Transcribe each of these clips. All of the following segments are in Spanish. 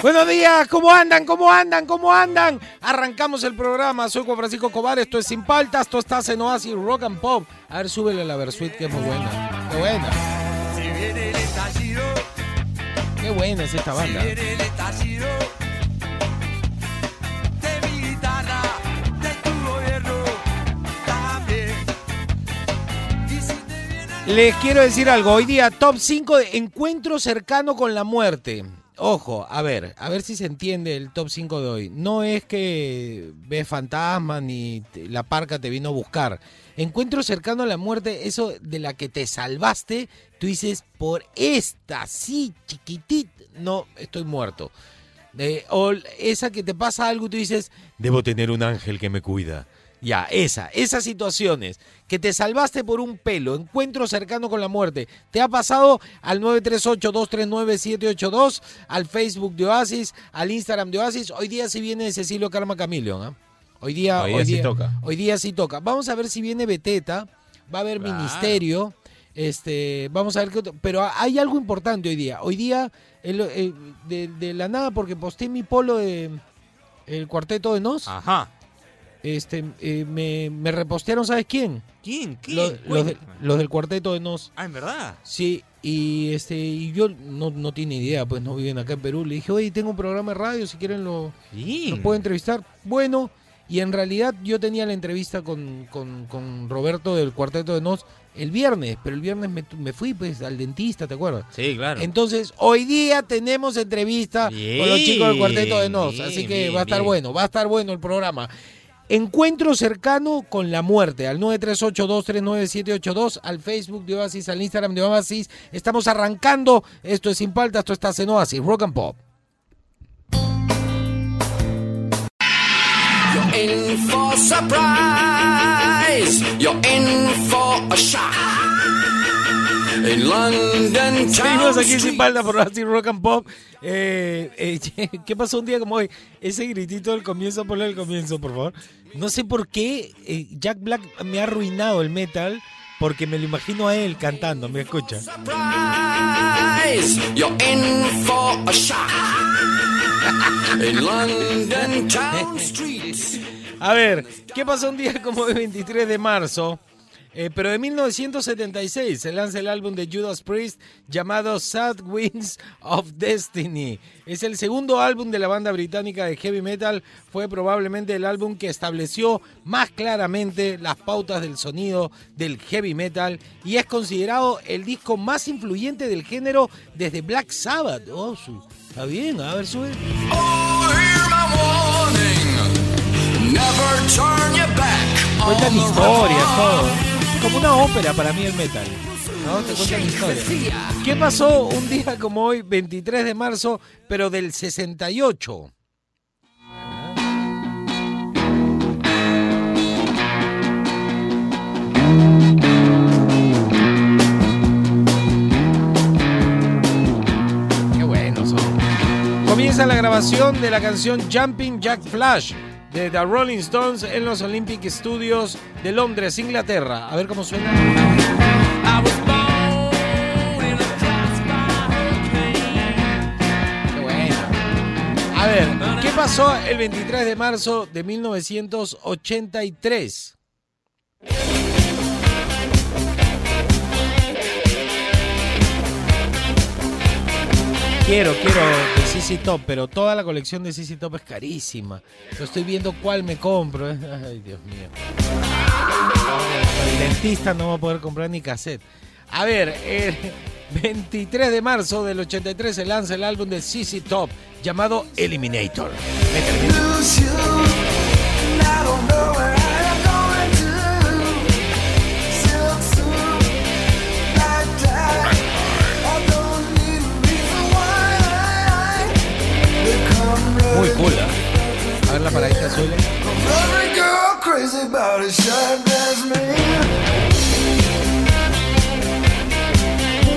Buenos días, ¿cómo andan? ¿Cómo andan? ¿Cómo andan? Arrancamos el programa, soy Juan Francisco Cobar, esto es Sin Paltas, esto está en Oasis Rock and Pop. A ver, súbele la Versuit, que es muy buena. Qué buena, si viene el estallido, qué buena es esta si banda. viene el estallido de mi guitarra, de tu gobierno también. Y si te viene el Les quiero decir algo, hoy día top 5 de encuentro cercano con la muerte. Ojo, a ver, a ver si se entiende el top 5 de hoy. No es que ves fantasmas ni la parca te vino a buscar. Encuentro cercano a la muerte, eso de la que te salvaste, tú dices, por esta, sí, chiquitit, no, estoy muerto. Eh, o esa que te pasa algo tú dices, debo tener un ángel que me cuida. Ya, esa, esas situaciones, que te salvaste por un pelo, encuentro cercano con la muerte, te ha pasado al 938-239-782, al Facebook de Oasis, al Instagram de Oasis. Hoy día sí viene Cecilio Karma Camilion, ¿ah? Hoy día, Hoy día sí toca. Hoy día sí toca. Vamos a ver si viene Beteta, va a haber Claro. ministerio, este, vamos a ver qué otro- Pero hay algo importante hoy día. Hoy día, el- el- de, de la nada, porque posté mi polo de el cuarteto de Nos, Ajá. Este, eh, me, me repostearon, ¿sabes quién? ¿Quién? ¿Quién? Los, los de- los del cuarteto de Nos. Ah, en verdad. Sí, y este y yo no, no tiene idea, pues no viven acá en Perú. Le dije, oye, tengo un programa de radio, si quieren lo, Sí. lo puedo entrevistar. Bueno, y en realidad yo tenía la entrevista con, con, con Roberto del Cuarteto de Nos el viernes, pero el viernes me, me fui pues al dentista, ¿te acuerdas? Sí, claro. Entonces, hoy día tenemos entrevista con los chicos del Cuarteto de Nos, así Bien, que bien, va a estar bien. bueno, va a estar bueno el programa. Encuentro cercano con la muerte al 938-239-782, al Facebook de Oasis, al Instagram de Oasis. Estamos arrancando. Esto es Sin Paltas, esto está en Oasis, Rock and Pop. You're in for surprise. You're in for a shock. In London Seguimos aquí Sin. Paltas por Oasis, Rock and Pop. Eh, eh, ¿Qué pasó un día como hoy? Ese gritito del comienzo, ponle el comienzo, por favor. No sé por qué eh, Jack Black me ha arruinado el metal. Porque me lo imagino a él cantando, me escucha. A ver, ¿qué pasó un día como el 23 de marzo? Eh, pero de 1976 se lanza el álbum de Judas Priest llamado Sad Winds of Destiny. Es el segundo álbum de la banda británica de heavy metal. Fue probablemente el álbum que estableció más claramente las pautas del sonido del heavy metal y es considerado el disco más influyente del género desde Black Sabbath. Oh, su- está bien, a ver, sube. Oh, hear my warning. Never turn your back on Cuentan the historias, road. todo. Como una ópera para mí el metal. ¿No? Te cuentan historias. ¿Qué pasó un día como hoy, 23 de marzo, pero del 68? Qué buenos son. Comienza la grabación de la canción Jumping Jack Flash de The Rolling Stones en los Olympic Studios de Londres, Inglaterra. A ver cómo suena. Qué bueno. A ver, ¿qué pasó el 23 de marzo de 1983? Quiero, quiero CC Top, pero toda la colección de CC Top es carísima. Yo estoy viendo cuál me compro. ¿eh? Ay, Dios mío. El dentista no va a poder comprar ni cassette. A ver, el 23 de marzo del 83 se lanza el álbum de CC Top llamado Eliminator. Métele, muy cool. ¿eh? A ver la paradita azul.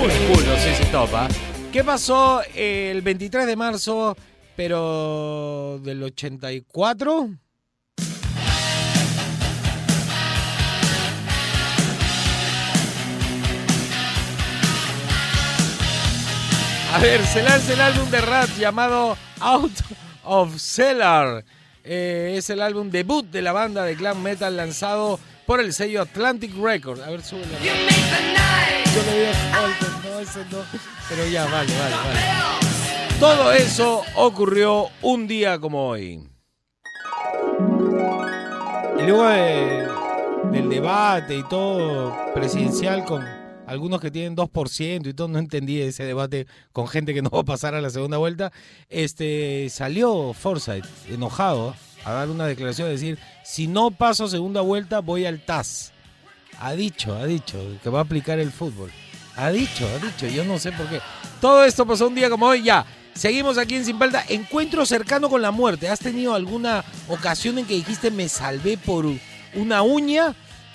Muy cool, no sí topa. ¿eh? ¿Qué pasó el 23 de marzo, pero del 84? A ver, se lanza el álbum de Rat llamado Out of Cellar. Eh, es el álbum debut de la banda de glam metal lanzado por el sello Atlantic Records. A ver, sube Yo le voy a falta, no, ese no. Pero ya, vale, vale, vale. Todo eso ocurrió un día como hoy. Y luego de- del debate y todo presidencial con algunos que tienen 2% y todo, no entendí ese debate con gente que no va a pasar a la segunda vuelta, este salió Forsyth enojado a dar una declaración, a decir, si no paso segunda vuelta voy al TAS. Ha dicho, ha dicho que va a aplicar el fútbol. Ha dicho, ha dicho, yo no sé por qué. Todo esto pasó un día como hoy, ya. Seguimos aquí en Sin. Encuentro cercano con la muerte. ¿Has tenido alguna ocasión en que dijiste me salvé por una uña?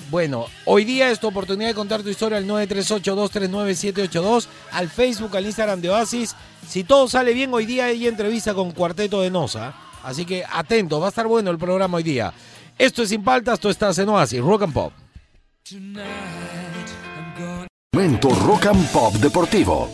Bueno, hoy día es tu oportunidad de contar tu historia al 938-239-782, al Facebook, al Instagram de Oasis. Si todo sale bien, hoy día hay entrevista con Cuarteto de Nosa. Así que atento, va a estar bueno el programa hoy día. Esto es Sin Paltas, esto estás en Oasis, Rock and Pop. Momento Rock and Pop Deportivo.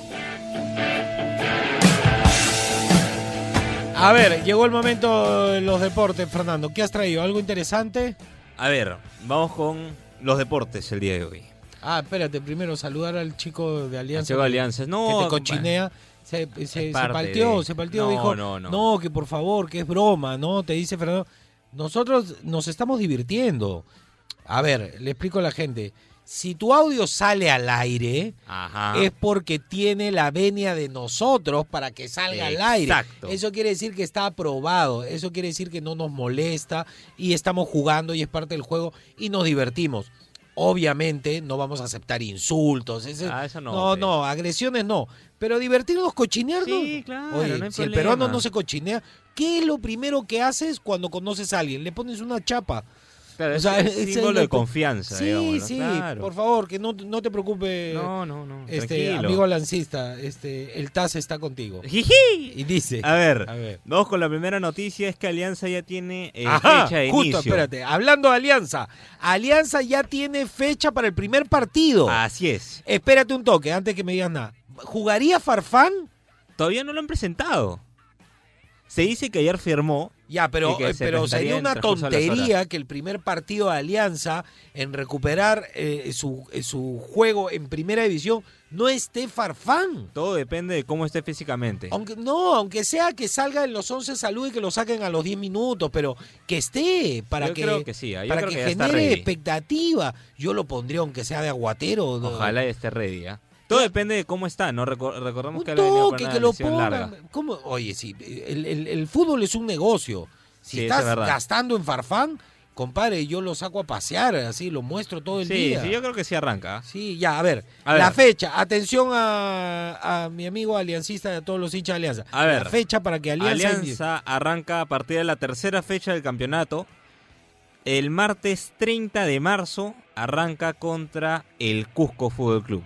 A ver, llegó el momento de los deportes, Fernando. ¿Qué has traído? ¿Algo interesante? A ver, vamos con los deportes el día de hoy. Ah, espérate, primero saludar al chico de Alianza. Chico de que- Alianza. Que No, te cochinea. Se, se, se palteó, de- se palteó, No, dijo, no, no. que por favor, que es broma, ¿no? Te dice Fernando. Nosotros nos estamos divirtiendo. A ver, le explico a la gente. Si tu audio sale al aire, Ajá. es porque tiene la venia de nosotros para que salga al aire. Eso quiere decir que está aprobado, eso quiere decir que no nos molesta y estamos jugando y es parte del juego y nos divertimos. Obviamente no vamos a aceptar insultos, ese- Ah, eso no, no, no, agresiones no, pero divertirnos, cochinearnos. Sí, claro, Oye, no si el peruano no se cochinea, ¿qué es lo primero que haces cuando conoces a alguien? Le pones una chapa. Claro, o es sea, ese es símbolo lo de confianza, Sí, sí, claro. por favor, que no, no te preocupes. No, no, no. Este tranquilo. amigo lancista, este, el TAS está contigo. Jiji. Y dice. A ver, A ver. vamos con la primera noticia, es que Alianza ya tiene eh, Ajá, fecha de justo, inicio. espérate. Hablando de Alianza. Alianza ya tiene fecha para el primer partido. Así es. Espérate un toque, antes que me digas nada. ¿Jugaría Farfán? Todavía no lo han presentado. Se dice que ayer firmó. Ya, pero, que eh, se pero sería una tontería que el primer partido de Alianza en recuperar eh, su, eh, su juego en primera división no esté Farfán. Todo depende de cómo esté físicamente. Aunque, no, aunque sea que salga en los 11 salud y que lo saquen a los 10 minutos, pero que esté para Yo que, creo que sí, yo para creo que, genere expectativa. Yo lo pondría aunque sea de aguatero. ¿no? Ojalá esté ready. ¿ah? Todo depende de cómo está, ¿no? Recor- recordamos Un que toque, que lo pongan. ¿Cómo? Oye, sí, el, el- el fútbol es un negocio. Si Sí, estás es gastando en Farfán, compadre, yo lo saco a pasear, así, lo muestro todo el Sí, día. sí, yo creo que sí arranca. ¿ah? Sí, ya, a ver. A la ver. fecha, atención a, a mi amigo aliancista de todos los hinchas de Alianza. A ver. La fecha para que Alianza... Alianza arranca a partir de la tercera fecha del campeonato. El martes 30 de marzo arranca contra el Cusco Fútbol Club.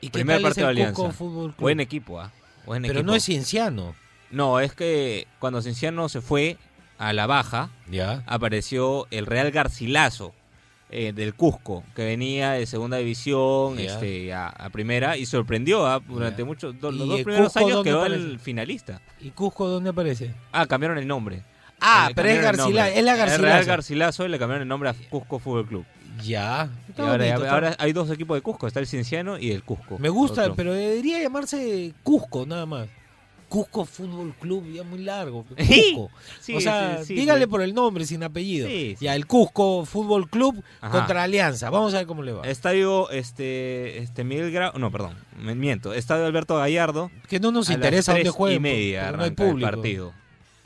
¿Y qué Primer tal es partido de Alianza. Fútbol Club? Buen equipo, ¿ah? Pero equipo. no es cienciano. No, es que cuando Cienciano se fue a la baja, Ya. apareció el Real Garcilaso eh, del Cusco, que venía de segunda división Ya. este, a, a primera y sorprendió ¿ah? durante muchos do- ¿Y los dos primeros Cusco años quedó aparece? el finalista. ¿Y Cusco dónde aparece? Ah, cambiaron el nombre. Ah, Le pero es Garcilaso. Es la El Real Garcilaso. Garcilaso y le cambiaron el nombre a Cusco Fútbol Club. Ya. Y ahora, bonito, está- ahora hay dos equipos de Cusco, está el Cienciano y el Cusco. Me gusta, Otro. pero debería llamarse Cusco nada más. Cusco Fútbol Club, ya muy largo. Sí, Cusco. sí, o sea, sí, sí, dígale sí. por el nombre, sin apellido. Sí, sí. Ya, el Cusco Fútbol Club Ajá. contra Alianza. Vamos a ver cómo le va. Estadio este, este Miguel Grau, no, perdón, me miento. Estadio Alberto Gallardo. que no nos a las interesa dónde jueguen. y media no hay arranca el público. partido.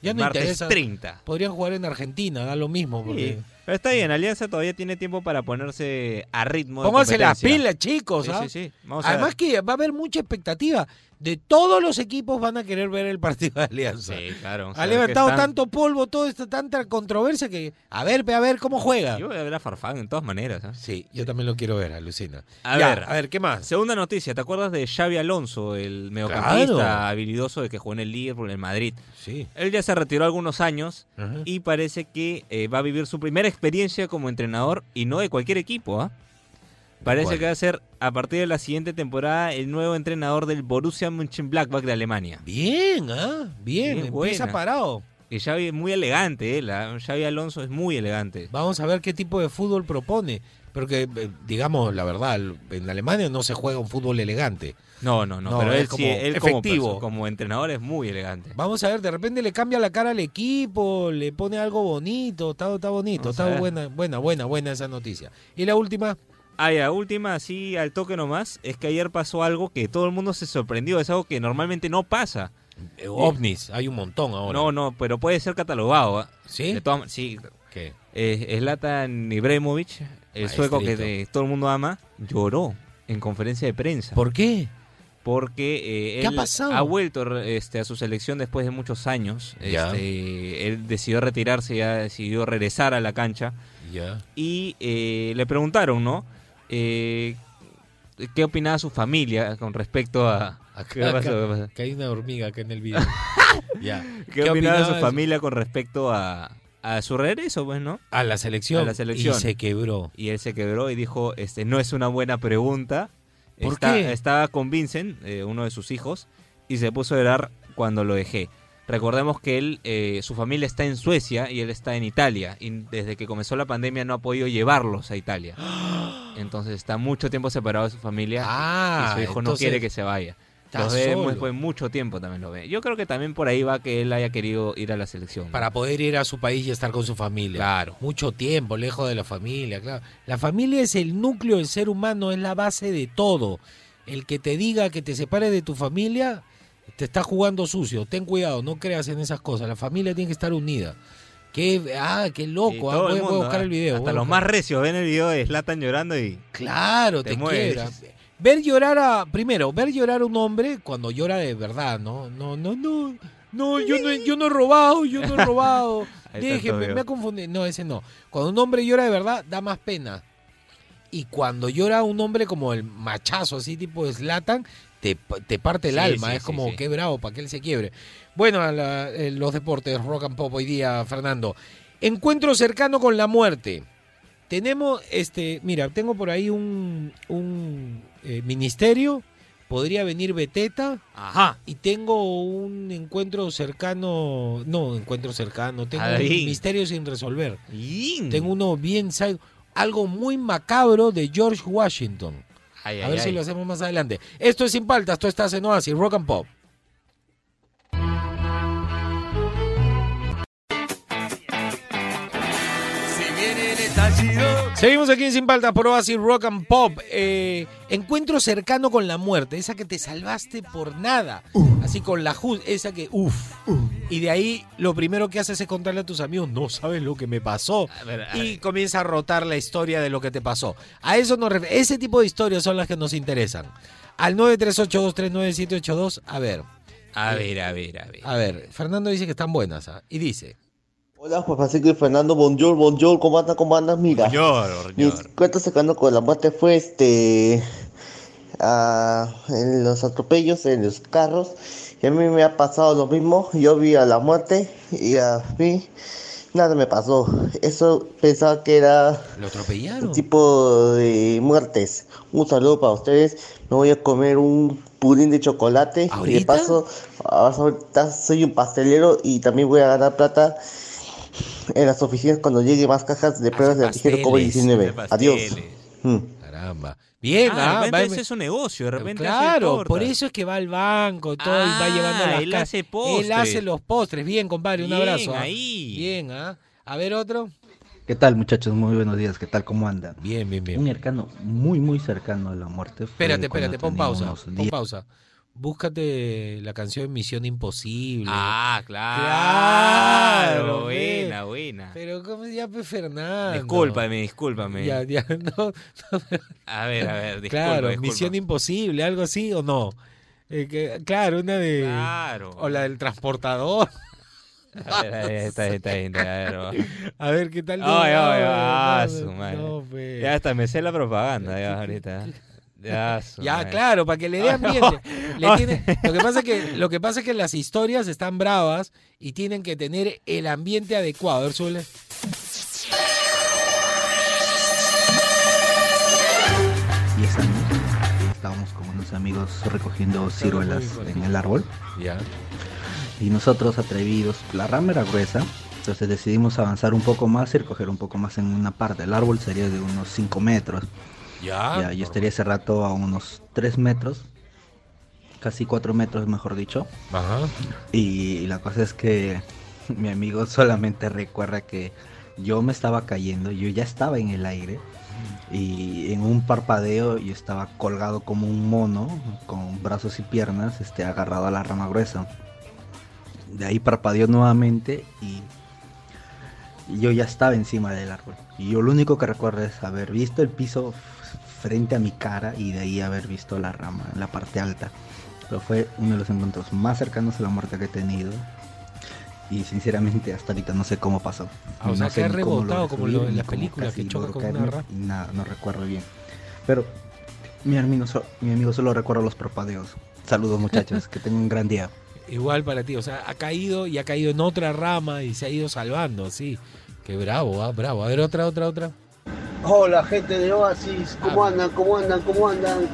Ya no martes interesa. 30. Podrían jugar en Argentina, da lo mismo. Porque... Pero está bien, Alianza todavía tiene tiempo para ponerse a ritmo Pónganse las pilas, chicos. Sí, ¿ah? sí, sí. Vamos Además que va a haber mucha expectativa. De todos los equipos van a querer ver el partido de Alianza. Sí, claro. ha levantado están- tanto polvo, toda esta tanta controversia que. A ver, ve a ver cómo juega. Yo voy a ver a Farfán en todas maneras. ¿eh? Sí, yo también lo quiero ver, alucina. A Ya, ver. a ver, ¿qué más? Segunda noticia, ¿te acuerdas de Xavi Alonso, el mediocampista Claro. habilidoso de que jugó en el Liverpool, en el Madrid? Sí. Él ya se retiró algunos años Ajá. y parece que eh, va a vivir su primera experiencia como entrenador y no de cualquier equipo, ¿ah? Parece cuál? que va a ser a partir de la siguiente temporada el nuevo entrenador del Borussia Mönchengladbach de Alemania. Bien, ¿ah? Bien, Bien, empieza buena. parado. Y Xavi es muy elegante, ¿eh? La- Xavi Alonso es muy elegante. Vamos a ver qué tipo de fútbol propone. Porque, eh, digamos la verdad, en Alemania no se juega un fútbol elegante. No, no, no, No, pero él, sí, como él como, efectivo. como entrenador es muy elegante. Vamos a ver, de repente le cambia la cara al equipo, le pone algo bonito, está, está bonito, Vamos está buena, buena, buena, buena esa noticia. Y la última, Ah, ya, última, así al toque nomás, es que ayer pasó algo que todo el mundo se sorprendió, es algo que normalmente no pasa. eh, ovnis, hay un montón ahora. No, no, pero puede ser catalogado. ¿ah? ¿Sí? De todas- sí, ¿Qué? eh, Zlatan Ibrahimovic, el sueco que todo el mundo ama, lloró en conferencia de prensa. ¿Por qué? porque eh, ¿Qué ha él pasado? vuelto este, a su selección después de muchos años. Ya. Este, él decidió retirarse, ya decidió regresar a la cancha. Ya. Y eh, le preguntaron, ¿no? Eh, ¿Qué opinaba su familia con respecto a... ¿Qué que hay una hormiga acá en el video. ya. ¿Qué, opinaba su familia con respecto a, a su regreso, pues, no? A la selección. A la selección. Y se quebró. Y él se quebró y dijo, este, no es una buena pregunta. ¿Por Está- qué? Estaba con Vincent, eh, uno de sus hijos, y se puso a llorar cuando lo dejé. Recordemos que él, eh, su familia está en Suecia y él está en Italia. Y desde que comenzó la pandemia no ha podido llevarlos a Italia. Entonces está mucho tiempo separado de su familia Ah, y su hijo no quiere que se vaya. Los ve mucho tiempo también lo ve. Yo creo que también por ahí va que él haya querido ir a la selección. ¿no? Para poder ir a su país y estar con su familia. Claro. Mucho tiempo, lejos de la familia, claro. La familia es el núcleo del ser humano, es la base de todo. El que te diga que te separes de tu familia, te está jugando sucio. Ten cuidado, no creas en esas cosas. La familia tiene que estar unida. Qué, ah, qué loco. ah, Voy, a buscar ¿ah? el video. Hasta los más recios ven el video de Slatan llorando y Claro, Te te, quiebra. Ver llorar a. Primero, ver llorar a un hombre cuando llora de verdad, ¿no? No, no, no. No, yo no, he- yo no he robado, yo no he robado. Déjenme, me ha confundido. No, ese no. Cuando un hombre llora de verdad, da más pena. Y cuando llora un hombre como el machazo, así tipo Slatan, te, te parte el Sí, alma. sí, es como, qué bravo, para que él se quiebre. Bueno, a la- eh, los deportes, rock and pop hoy día, Fernando. Encuentro cercano con la muerte. Tenemos, este, mira, tengo por ahí un, un eh, ministerio, podría venir Beteta, Ajá. y tengo un encuentro cercano, no, encuentro cercano, tengo un misterio sin resolver. Tengo uno bien, algo muy macabro de George Washington. Ay, A ay, ver si lo hacemos más adelante. Esto es Sin Paltas, tú estás en Oasis, Rock and Pop. Seguimos aquí en Sin Paltas por Oasis Rock and Pop. Eh, encuentro cercano con la muerte, esa que te salvaste por nada. Así con la ju- esa que, uff. Y de ahí lo primero que haces es contarle a tus amigos, no sabes lo que me pasó. A ver, a Y comienza a rotar la historia de lo que te pasó. A eso nos Ese tipo de historias son las que nos interesan. Al 938239782, a ver, A ver, a ver, a ver. a ver. Fernando dice que están buenas. ¿ah? Y dice, Hola, Juan Francisco y Fernando, bonjour, bonjour, ¿cómo andas, cómo andas? Mira, Señor, mi cuento sacando con la muerte fue este, ah, en los atropellos, en los carros, y a mí me ha pasado lo mismo, yo vi a la muerte y a mí nada me pasó, eso pensaba que era ¿lo un atropellaron? tipo de muertes. Un saludo para ustedes, me voy a comer un pudín de chocolate y de ¿Ahorita? paso, ahorita soy un pastelero y también voy a ganar plata en las oficinas cuando llegue más cajas de pruebas de antígeno pasteles, De COVID-19. Adiós. Mm. Caramba. Bien, Ah, ah, de repente va- ese es su negocio, de repente Claro, por eso es que va al banco todo y va Ah, llevando las él hace Él postres. hace los postres. Bien, compadre, un Bien, abrazo. ¿ah? ahí. Bien, ¿ah? A ver otro. ¿Qué tal muchachos? Muy buenos días, ¿qué tal? ¿Cómo andan? Bien, bien, Un bien. cercano, muy muy cercano a la muerte. Espérate, espérate, pon pausa. Pon 10 pausa. Búscate la canción Misión Imposible. Ah, claro. Claro, buena, buena. Pero ¿cómo llama Fernando? Discúlpame, discúlpame. Ya, ya, no. A ver, a ver, disculpa, claro, disculpa. Misión Imposible, algo así o no. Eh, que- claro, una de... Claro. O la del transportador. A ver, ahí está, ahí está, a ver, va. A ver, ¿qué tal? Ay, ay, No, ah, no, su no, madre. no, pues. Ya hasta me sé la propaganda ya ahorita. Ya, claro, para que le dé ambiente. Le tiene- lo, que pasa es que, lo que pasa es que las historias están bravas y tienen que tener el ambiente adecuado. A ver, suele. Y esa noche estábamos con unos amigos recogiendo ciruelas en el árbol. Ya. Y nosotros atrevidos, la rama era gruesa, entonces decidimos avanzar un poco más y recoger un poco más en una parte. El árbol sería de unos 5 metros. Ya. Ya, yo estaría ese rato a unos 3 metros, casi 4 metros mejor dicho. Ajá. Y la cosa es que mi amigo solamente recuerda que yo me estaba cayendo, yo ya estaba en el aire y en un parpadeo yo estaba colgado como un mono con brazos y piernas este, agarrado a la rama gruesa. De ahí parpadeó nuevamente y, y yo ya estaba encima del árbol. Y yo lo único que recuerdo es haber visto el piso frente a mi cara y de ahí haber visto la rama en la parte alta. Pero fue uno de los encuentros más cercanos a la muerte que he tenido. Y sinceramente hasta ahorita no sé cómo pasó. Ah, o sea, sé que ha rebotado como lo en la película que choca con una rama. y Nada, no recuerdo bien. Pero mi amigo, mi amigo solo recuerda los parpadeos. Saludos muchachos, que tengan un gran día. Igual para ti. O sea, ha caído y ha caído en otra rama y se ha ido salvando, sí. Qué bravo, ah, bravo. A ver, otra, otra, otra. Hola gente de Oasis, ¿cómo andan? ¿Cómo andan? ¿Cómo andan?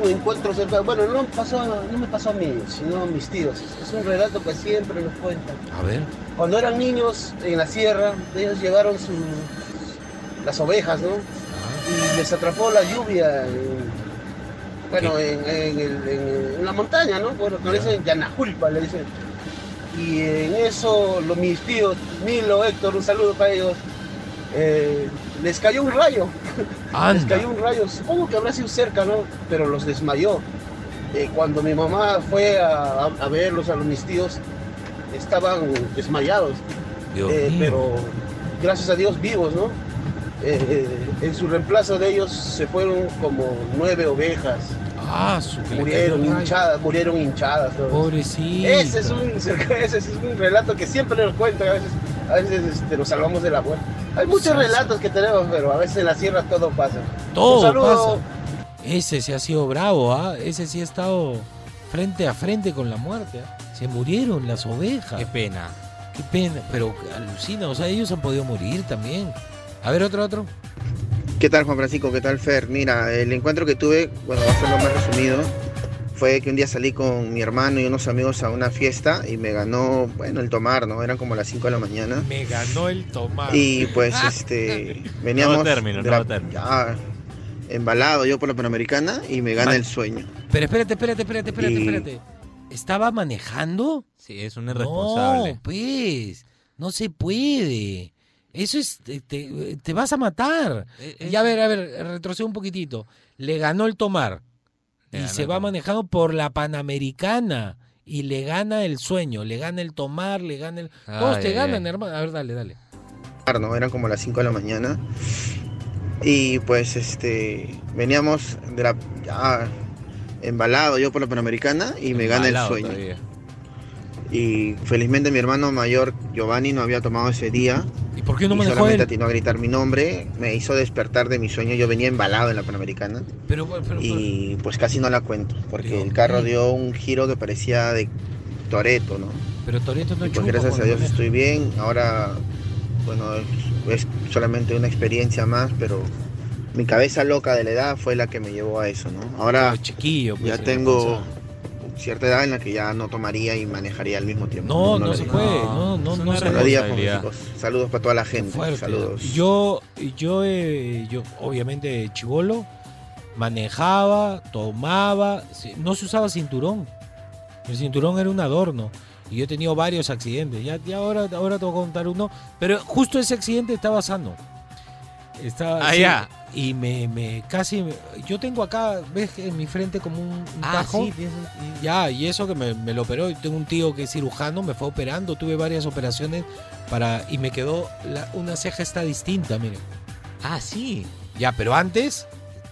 Un encuentro cerca, bueno, no, pasó, no me pasó a mí, sino a mis tíos. Es un relato que siempre nos cuentan. A ver. Cuando eran niños en la sierra, ellos llevaron sus las ovejas, ¿no? Y les atrapó la lluvia en, bueno, en, en el- en- en la montaña, ¿no? Bueno, que le dicen Yanajulpa, le dicen. Y en eso los, mis tíos, Milo, Héctor, un saludo para ellos, eh, les cayó un rayo. Les cayó un rayo, supongo que habrá sido cerca, ¿no? Pero los desmayó. Eh, cuando mi mamá fue a, a verlos, a los mis tíos, estaban desmayados, eh, pero gracias a Dios vivos, ¿no? Eh, en su reemplazo de ellos se fueron como nueve ovejas, Ah, su murieron hinchadas, murieron hinchadas. Pobrecito. Ese es, un, ese es un relato que siempre nos cuentan, a veces, a veces este, nos salvamos de la muerte. Hay muchos relatos que tenemos, pero a veces en la sierra todo pasa. Todo Un saludo. pasa. Ese sí ha sido bravo, ¿ah? Ese sí ha estado frente a frente con la muerte. ¿ah? Se murieron las ovejas. Qué pena. Qué pena, pero alucina, o sea, ellos han podido morir también. A ver, otro, otro. ¿Qué tal Juan Francisco? ¿Qué tal Fer? Mira, el encuentro que tuve, bueno, va a ser lo más resumido, fue que un día salí con mi hermano y unos amigos a una fiesta y me ganó, bueno, el tomar, ¿no? Eran como las 5 de la mañana. Me ganó el tomate. Y pues, este, veníamos Nuevo término, de nuevo la- término. ya embalado yo por la Panamericana y me gana Man- el sueño. Pero espérate, espérate, espérate, espérate, Y- espérate. ¿Estaba manejando? Sí, es un irresponsable. No, pues, no se puede. Eso es, te, te- te vas a matar. Eh, eh, Y a ver, a ver, retrocedo un poquitito. Le ganó el tomar. Le y se va tomar. manejando por la Panamericana. Y le gana el sueño, le gana el tomar, le gana el... Todos Ay, te ay, ganan, ay. hermano. A ver, dale, dale. ¿no? Eran como las 5 de la mañana. Y pues este veníamos de la ya embalado yo por la Panamericana y me gana el sueño. todavía. Y felizmente mi hermano mayor Giovanni no había tomado ese día ¿Y por qué no y manejó solamente atinó a gritar mi nombre, me hizo despertar de mi sueño, yo venía embalado en la Panamericana Pero, pero, pero- y pues casi no la cuento porque Dios el carro dio un giro que parecía de Toreto, ¿no? pero Toreto no Y pues gracias a Dios maneja. estoy bien, ahora bueno, es, solamente una experiencia más, pero mi cabeza loca de la edad fue la que me llevó a eso, ¿no? Ahora chiquillo, pues, ya tengo. Cierta edad en la que ya no tomaría y manejaría al mismo tiempo. No, no, lo se puede. No, No, no, no se puede. Saludos para toda la gente. Fuerte. Saludos. Yo, yo, eh, yo, obviamente, chivolo, manejaba, tomaba, no se usaba cinturón. El cinturón era un adorno. Y yo he tenido varios accidentes. Ya, ya ahora, ahora te voy a contar uno. Pero justo ese accidente estaba sano. Estaba, Ah, sí, ya. Y me, me casi. me- yo tengo acá, ¿ves? En mi frente como un, un Ah, tajo. sí, tienes un- Ya, y eso que me, me lo operó. Y tengo un tío que es cirujano, me fue operando. Tuve varias operaciones para y me quedó la- una ceja está distinta, mire. Ah, sí. Ya, pero antes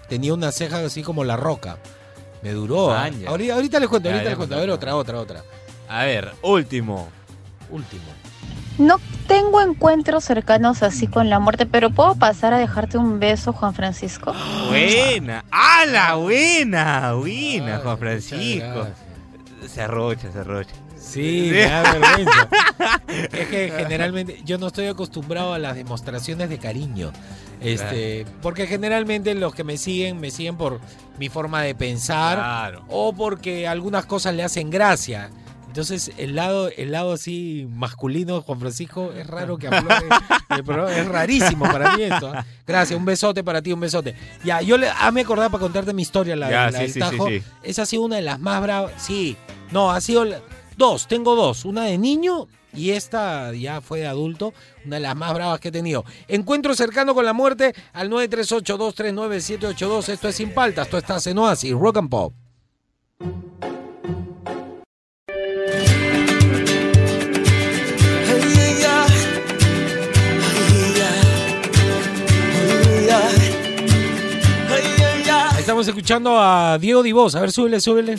tenía una ceja así como la roca. Me duró. ¿ah? Años. Ahorita, ahorita les cuento, Ya, ahorita les cuento. A ver, otra, otra, otra. A ver, último. Último. No tengo encuentros cercanos así con la muerte, pero ¿puedo pasar a dejarte un beso, Juan Francisco? Buena. ¡Hala! Buena. Buena, Ay, Juan Francisco. Se arrocha, se arrocha. Sí, Sí. me da vergüenza. es que generalmente yo no estoy acostumbrado a las demostraciones de cariño. Este, porque generalmente los que me siguen me siguen por mi forma de pensar Claro. o porque algunas cosas le hacen gracia. Entonces, el lado, el lado así masculino de Juan Francisco es raro que aflore. es rarísimo para mí esto. ¿ah? Gracias, un besote para ti, un besote. Ya, yo le, ah, me acordaba para contarte mi historia, la, Ya, la sí, del sí, Tajo. sí. Esa ha sido una de las más bravas. Sí, no, ha sido la- dos, tengo dos. Una de niño y esta ya fue de adulto, una de las más bravas que he tenido. Encuentro cercano con la muerte al 938-239-782. Esto es Sin Paltas, esto está en Oasis, Rock and Pop. Estamos escuchando a Diego Divos. A ver, súbele, súbele.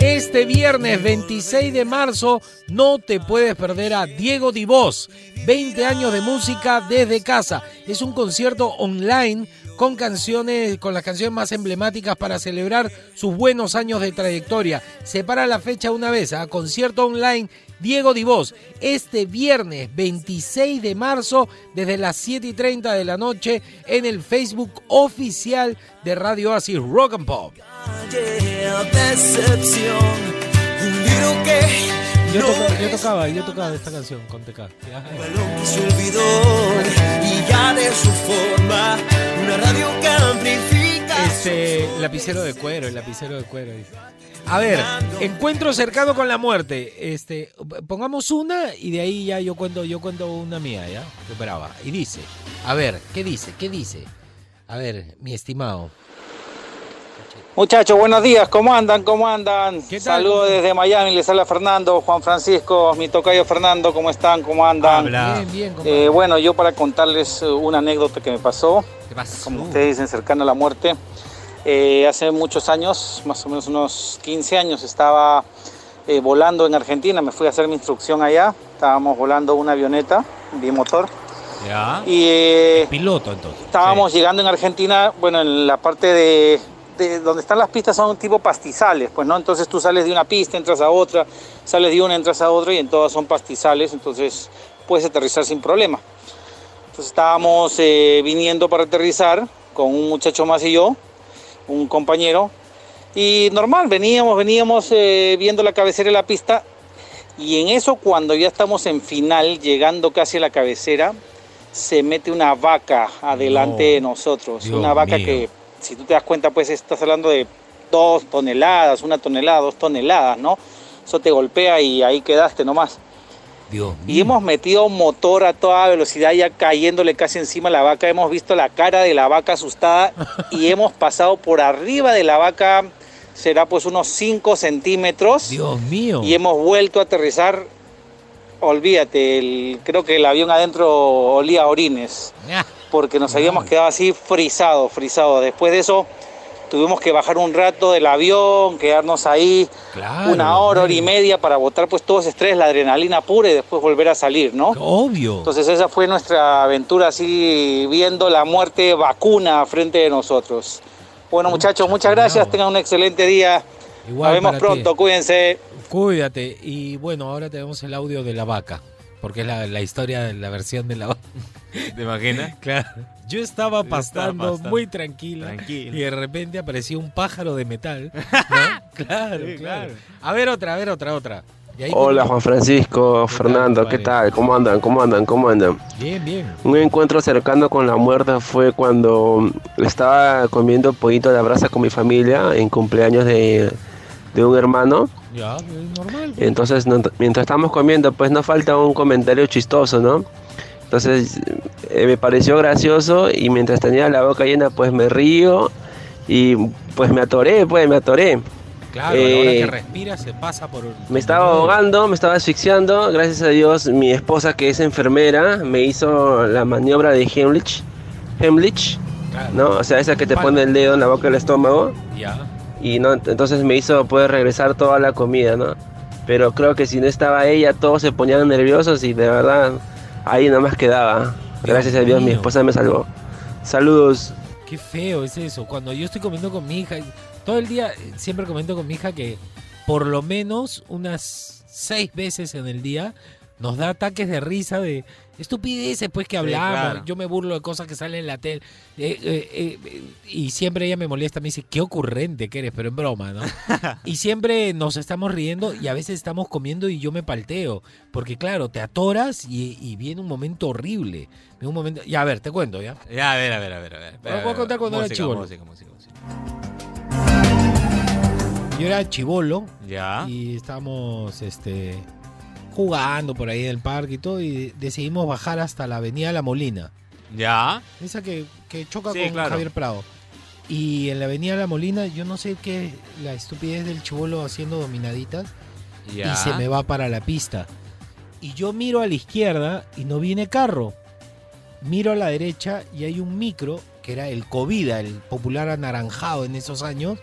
Este viernes 26 de marzo no te puedes perder a Diego Divos. 20 años de música desde casa. Es un concierto online con canciones, con las canciones más emblemáticas para celebrar sus buenos años de trayectoria. Separa la fecha una vez, a concierto online Diego Divos. Este viernes 26 de marzo, desde las 7 y 30 de la noche, en el Facebook oficial de Radio Oasis Rock and Pop. Yo, tocaba, yo tocaba esta canción con TK. Ya. lo que se olvidó y ya de su forma. Una radio que Este, lapicero de cuero, el lapicero de cuero. dice. A ver, encuentro cercano con la muerte. Este, pongamos una y de ahí ya yo cuento, yo cuento una mía, ¿ya? Qué brava. Y dice, a ver, ¿qué dice? ¿Qué dice? A ver, mi estimado. Muchachos, buenos días, ¿cómo andan? ¿Cómo andan? Saludos desde Miami, les habla Fernando, Juan Francisco, mi tocayo Fernando, ¿cómo están? ¿Cómo andan? Habla. Bien, bien. Eh, bueno, yo para contarles eh, una anécdota que me pasó, ¿Qué pasa? como ustedes dicen, cercano a la muerte. Eh, hace muchos años, más o menos unos 15 años, estaba eh, volando en Argentina, me fui a hacer mi instrucción allá, estábamos volando una avioneta bimotor Ya. y eh, Piloto, entonces. Estábamos llegando en Argentina, bueno, en la parte de, de donde están las pistas son tipo pastizales, pues, ¿no? Entonces tú sales de una pista, entras a otra, sales de una, entras a otra y en todas son pastizales, entonces puedes aterrizar sin problema. Entonces estábamos eh, viniendo para aterrizar con un muchacho más y yo, un compañero, y normal, veníamos, veníamos eh, viendo la cabecera de la pista y en eso cuando ya estamos en final, llegando casi a la cabecera, se mete una vaca adelante No. de nosotros. Dios una vaca mío. que, si tú te das cuenta, pues estás hablando de dos toneladas, una tonelada, dos toneladas, ¿no? Eso te golpea y ahí quedaste nomás. Dios Y mío. hemos metido motor a toda velocidad, ya cayéndole casi encima a la vaca. Hemos visto la cara de la vaca asustada y hemos pasado por arriba de la vaca, será pues unos 5 centímetros. Dios mío. Y hemos vuelto a aterrizar. Olvídate, el- creo que el avión adentro olía a orines, Ah, porque nos habíamos quedado así frisados, frisados. Después de eso tuvimos que bajar un rato del avión, quedarnos ahí claro. una hora, hora y media para botar pues todo ese estrés, la adrenalina pura y después volver a salir, ¿no? Obvio. Entonces esa fue nuestra aventura así viendo la muerte vacuna frente de nosotros. Bueno muchachos, muchas gracias, tengan un excelente día. Igual Nos vemos ti. pronto, cuídense. Cuídate. Y bueno, ahora tenemos el audio de la vaca. Porque es la, la historia de la versión de la vaca. ¿Te imaginas? Claro. Yo estaba estaba pastando pastando. muy tranquila. Tranquilo. Y de repente apareció un pájaro de metal. ¿no? claro, Sí, claro. A ver otra, a ver otra, otra. Hola Juan Francisco, ¿Qué tal, Fernando, ¿qué compadre? tal? ¿Cómo andan? ¿Cómo andan? ¿Cómo andan? Bien, bien. Un encuentro cercano con la muerte fue cuando estaba comiendo pollito a la brasa con mi familia en cumpleaños de, de un hermano. Ya, es normal. Entonces, no- mientras estamos comiendo, pues no falta un comentario chistoso, ¿no? Entonces, eh, me pareció gracioso y mientras tenía la boca llena, pues me río y pues me atoré, pues me atoré. Claro, a la hora Eh, que respira se pasa por... Me estaba ahogando, me estaba asfixiando. Gracias a Dios, mi esposa, que es enfermera, me hizo la maniobra de Heimlich. Heimlich, Claro. ¿no? O sea, esa que te pone el dedo en la boca del estómago. Ya. Y no, entonces me hizo poder regresar toda la comida, ¿no? Pero creo que si no estaba ella, todos se ponían nerviosos y de verdad ahí nada más quedaba. Gracias a Dios, mi esposa me salvó. Saludos. Qué feo es eso. Cuando yo estoy comiendo con mi hija, todo el día eh, siempre comento con mi hija que por lo menos unas seis veces en el día nos da ataques de risa de estupideces pues que hablamos. claro. Yo me burlo de cosas que salen en la tele. Eh, eh, eh, y siempre ella me molesta, me dice, qué ocurrente que eres, pero en broma, ¿no? y siempre nos estamos riendo y a veces estamos comiendo y yo me palteo. Porque claro, te atoras y, y viene un momento horrible. Viene un momento... Ya, a ver, te cuento, ¿ya? Ya, a ver, a ver, a ver. A ver. Voy a- voy a contar cuando era Música, música, música. Yo era chivolo Ya. y estábamos este, jugando por ahí en el parque y todo y decidimos bajar hasta la avenida La Molina. Ya. Esa que, que choca Sí, con claro. Javier Prado. Y en la avenida La Molina yo no sé qué es la estupidez del chivolo haciendo dominaditas Ya. y se me va para la pista. Y yo miro a la izquierda y no viene carro. Miro a la derecha y hay un micro, que era el Covida, el popular anaranjado en esos años,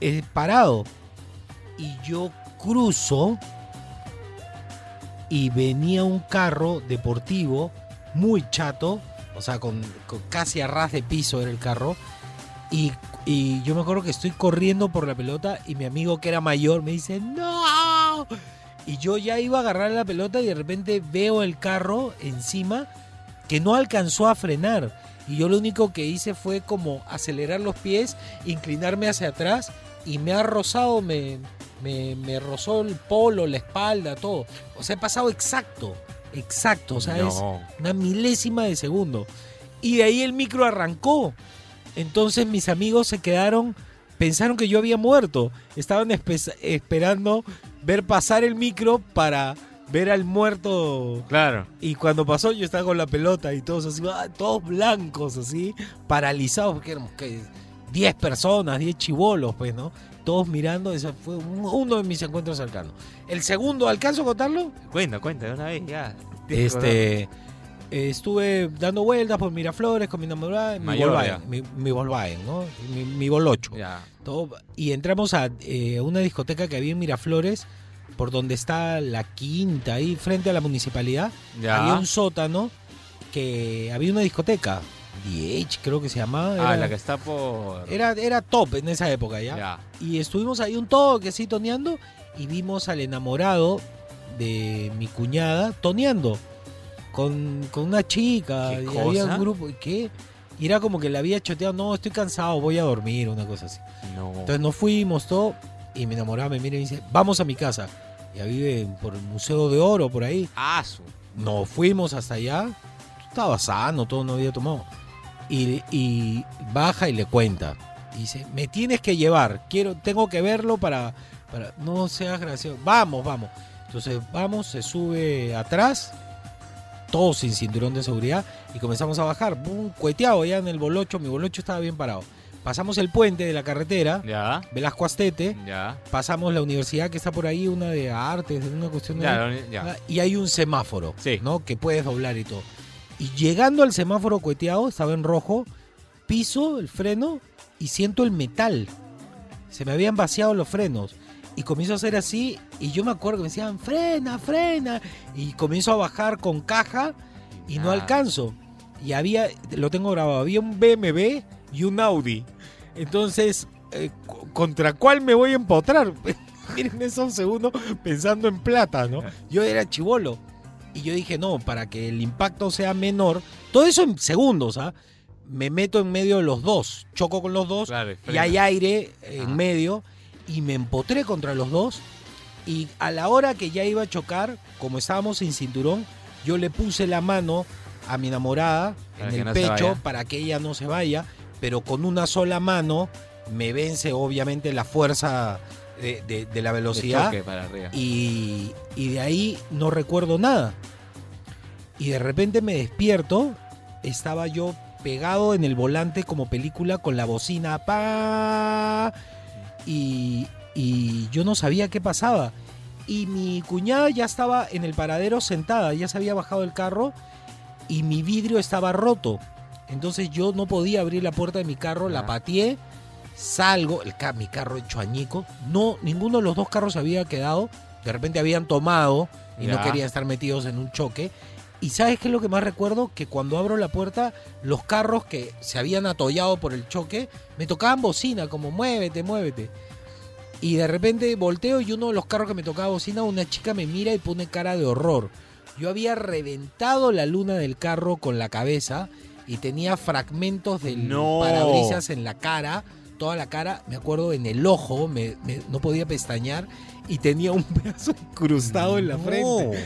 eh, parado. Y yo cruzo y venía un carro deportivo muy chato, o sea, con, casi a ras de piso era el carro. Y, y yo me acuerdo que estoy corriendo por la pelota y mi amigo que era mayor me dice, ¡No! Y yo ya iba a agarrar la pelota y de repente veo el carro encima que no alcanzó a frenar. Y yo lo único que hice fue como acelerar los pies, inclinarme hacia atrás y me ha rozado, me, me, me rozó el polo, la espalda, todo. O sea, he pasado exacto, exacto. O sea, es una milésima de segundo. Y de ahí el micro arrancó. Entonces mis amigos se quedaron, pensaron que yo había muerto. Estaban espe- esperando ver pasar el micro para ver al muerto. Claro. Y cuando pasó yo estaba con la pelota y todos así, ah, todos blancos así, paralizados, porque éramos que 10 personas, 10 chivolos, pues, ¿no? Todos mirando, ese fue un- uno de mis encuentros cercanos. El segundo, ¿alcanzo a contarlo? Cuenta, cuenta, de una vez, ya. Este, eh, estuve dando vueltas por Miraflores con mi mi Volkswagen, mi, mi Volkswagen, ¿no? Mi, mi Bolocho. Ya. Todo, y entramos a eh, una discoteca que había en Miraflores, por donde está la quinta, ahí frente a la municipalidad. Ya. Había un sótano que había una discoteca, DH creo que se llamaba. Ah, la que está por. era, era top en esa época ya. Ya. Y estuvimos ahí un toque así toneando y vimos al enamorado de mi cuñada toneando con, con una chica. ¿Qué y había un grupo. ¿y ¿Qué? Y era como que le había choteado, no, estoy cansado, voy a dormir, una cosa así. No. Entonces nos fuimos todo y mi enamorada me mira y me dice, vamos a mi casa. Ya vive por el Museo de Oro, por ahí. Ah. Nos fuimos hasta allá. Estaba sano, todo no había tomado. Y, y baja y le cuenta. Y dice, me tienes que llevar. Quiero, tengo que verlo para, para. No seas gracioso. Vamos, vamos. Entonces vamos, se sube atrás. Todo sin cinturón de seguridad. Y comenzamos a bajar. Bum, cueteado ya en el bolocho. Mi bolocho estaba bien parado. Pasamos el puente de la carretera. Ya. Velasco Astete. Ya. Pasamos la universidad que está por ahí, una de artes, una cuestión de... Ya, Y hay un semáforo, Sí. ¿no? Que puedes doblar y todo. Y llegando al semáforo cueteado, estaba en rojo, piso el freno y siento el metal. Se me habían vaciado los frenos. Y comienzo a hacer así, y yo me acuerdo que me decían, frena, frena. Y comienzo a bajar con caja y no Ah. alcanzo. Y había, lo tengo grabado, había un BMW y un Audi. Entonces, eh, ¿contra cuál me voy a empotrar? Miren esos segundos pensando en plata, ¿no? Yo era chivolo. Y yo dije, no, para que el impacto sea menor, todo eso en segundos, ¿ah? Me meto en medio de los dos, choco con los dos, Claro, y hay aire en medio, y me empotré contra los dos. Y a la hora que ya iba a chocar, como estábamos sin cinturón, yo le puse la mano a mi enamorada Para en el no pecho para que ella no se vaya, pero con una sola mano me vence obviamente la fuerza de, de- de la velocidad para y, y de ahí no recuerdo nada. Y de repente me despierto, estaba yo pegado en el volante como película con la bocina pa y, y yo no sabía qué pasaba. Y mi cuñada ya estaba en el paradero sentada, ya se había bajado del carro y mi vidrio estaba roto. Entonces yo no podía abrir la puerta de mi carro, la pateé, salgo, el mi carro hecho añico. No, ninguno de los dos carros había quedado. De repente habían tomado y no querían estar metidos en un choque. Y ¿sabes qué es lo que más recuerdo? Que cuando abro la puerta, los carros que se habían atollado por el choque me tocaban bocina, como muévete, muévete. Y de repente volteo y uno de los carros que me tocaba bocina, una chica me mira y pone cara de horror. Yo había reventado la luna del carro con la cabeza y tenía fragmentos del No. parabrisas en la cara, toda la cara, me acuerdo en el ojo, me- me- no podía pestañear y tenía un pedazo incrustado en la frente.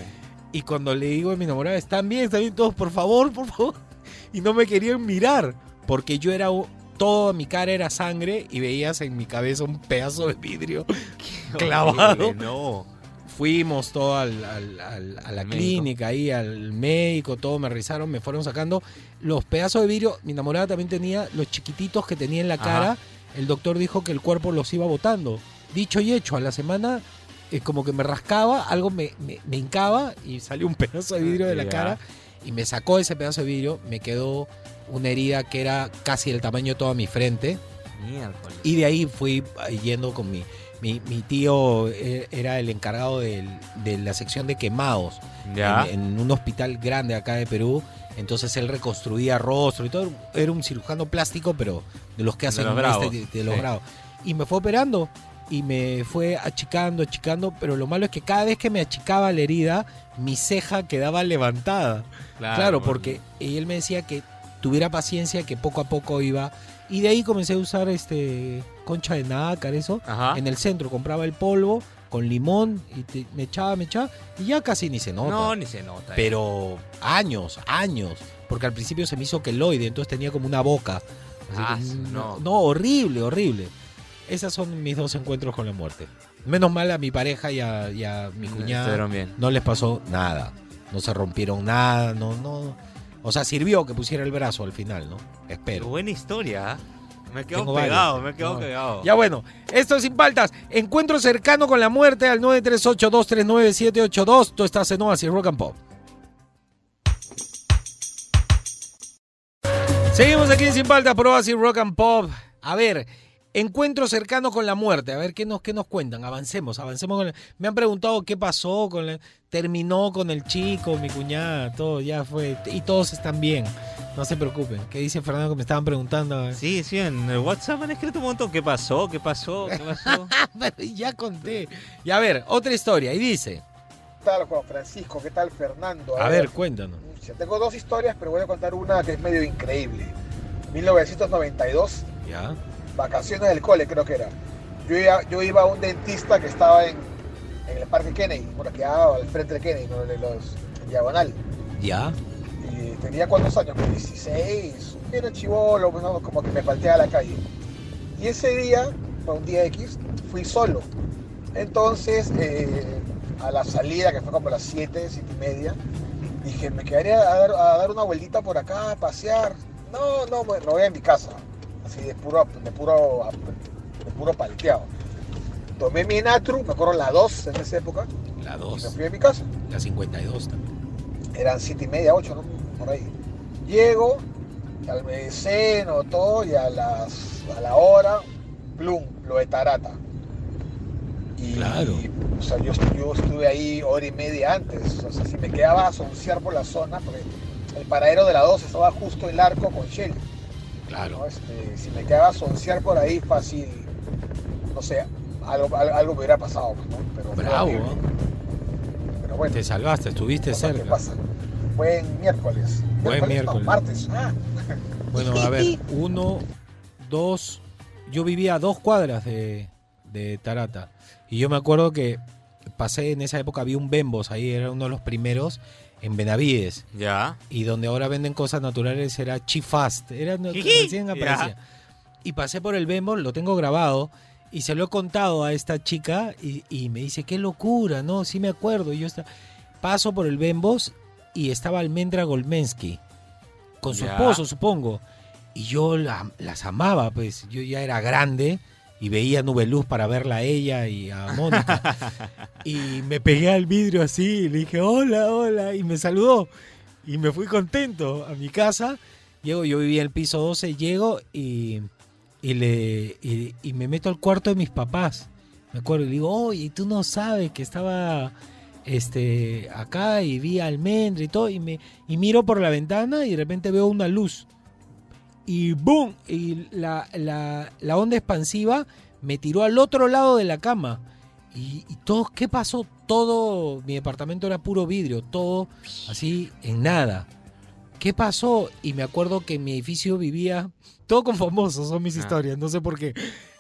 Y cuando le digo a mi enamorada, ¿están bien? ¿Están bien todos? Por favor, por favor. Y no me querían mirar, porque yo era, toda mi cara era sangre y veías en mi cabeza un pedazo de vidrio clavado. Horrible, no. Fuimos todo al- al- al- a la clínica, ahí al médico, todo me revisaron, me fueron sacando los pedazos de vidrio. Mi enamorada también tenía los chiquititos que tenía en la Ajá. El doctor dijo que el cuerpo los iba botando. Dicho y hecho, a la semana eh, como que me rascaba, algo me, me, me hincaba y salió un pedazo de vidrio de la cara y me sacó ese pedazo de vidrio, me quedó una herida que era casi el tamaño de toda mi frente. Miércoles. Y de ahí fui eh, yendo con mi, mi, mi tío, eh, era el encargado de la sección de quemados en, en un hospital grande acá de Perú. Entonces él reconstruía rostro y todo. Era un cirujano plástico, pero de los que hacen los este- bravos. de, de los Sí. bravos. Y me fue operando y me fue achicando, achicando, pero lo malo es que cada vez que me achicaba la herida, mi ceja quedaba levantada. Claro, porque él me decía que tuviera paciencia, que poco a poco iba. Y de ahí comencé a usar este concha de nácar, eso. Ajá. En el centro compraba el polvo con limón y te- me echaba, me echaba. Y ya casi ni se nota. No, ni se nota. eh. Pero años, años. Porque al principio se me hizo queloide, entonces tenía como una boca. Ah, su- no, no. horrible, horrible. Esas son mis dos encuentros con la muerte. Menos mal a mi pareja y a, y a mi cuñada bien. no les pasó nada. No se rompieron nada, no, no. O sea, sirvió que pusiera el brazo al final, ¿no? Espero. buena historia. Me he quedado Tengo pegado, varios. me he quedado Tengo- pegado. Ya bueno, esto es Sin Paltas. Encuentro cercano con la muerte al 938-239-782. Tú estás en Oasis Rock and Pop. Seguimos aquí en Sin Paltas por Oasis Rock and Pop. A ver, encuentro cercano con la muerte. A ver, ¿qué nos, qué nos cuentan? Avancemos, avancemos. Con la- Me han preguntado qué pasó con la- Terminó con el chico, mi cuñada, todo, ya fue. Y todos están bien. No se preocupen. ¿Qué dice Fernando que me estaban preguntando? Sí, sí, en el WhatsApp me han escrito un montón. ¿Qué pasó? ¿Qué pasó? ¿Qué pasó? Pero ya conté. Y a ver, otra historia. Y dice, ¿Qué tal Juan Francisco? ¿Qué tal Fernando? a ver, cuéntanos. Ya tengo dos historias, pero voy a contar una que es medio increíble. 1992, Ya. Vacaciones del cole creo que era. Yo iba, yo iba a un dentista que estaba en, en el Parque Kennedy, por aquí al frente del Kennedy, de los en diagonal. Ya. Y tenía cuántos años, Como 16, era chivolo, ¿no? como que me falteaba la calle. Y ese día, fue un día X, fui solo. Entonces, eh, a la salida, que fue como a las 7, 7 y media, dije, me quedaría a dar, a dar una vueltita por acá, a pasear. No, no, me voy a mi casa, así de puro, de puro, de puro palteado. Tomé mi Natru, me acuerdo la 2 en esa época, La y me 2. fui a mi casa La 52 también. eran siete y media, ocho, ¿no? Por ahí. Llego, al mediceno, todo, y a las a la hora, plum, lo de Tarata. Y, Claro. o sea, yo, yo estuve ahí hora y media antes. O sea, si me quedaba a soncear por la zona, porque el paradero de la 2 estaba justo el arco con Shell. Claro. ¿no? Este, si me quedaba a soncear por ahí, fácil, no sé, algo, algo, me hubiera pasado, ¿no? Pero Bravo. ¿eh? Pero bueno. Te salvaste, estuviste cerca. pasan. Buen miércoles. Buen miércoles. martes. Ah. Bueno, a ver, uno, dos. Yo vivía a dos cuadras de, de Tarata. Y yo me acuerdo que pasé en esa época, había un Bembos ahí, era uno de los primeros en Benavides. Ya. Y donde ahora venden cosas naturales era Chifast. Era recién Ya. aparecía. Y pasé por el Bembos, lo tengo grabado. Y se lo he contado a esta chica y, y me dice, qué locura, ¿no? Sí me acuerdo. Y yo esta- paso por el Bembos y estaba Almendra Golmensky. Con su Ya. esposo, supongo. Y yo la- las amaba, pues. Yo ya era grande y veía Nube Luz para verla a ella y a Mónica. y me pegué al vidrio así y le dije, hola, hola, y me saludó. Y me fui contento a mi casa. Llego, yo vivía en el piso 12, llego y, y le, y, y me meto al cuarto de mis papás. Me acuerdo, y le digo, oye, tú no sabes que estaba este, acá y vi almendra y todo, y, me, y miro por la ventana y de repente veo una luz. Y ¡boom! Y la, la, la onda expansiva me tiró al otro lado de la cama. Y, y todo, ¿qué pasó? Todo, mi departamento era puro vidrio, todo así en nada. ¿Qué pasó? Y me acuerdo que en mi edificio vivía, todo con famosos son mis historias, no sé por qué.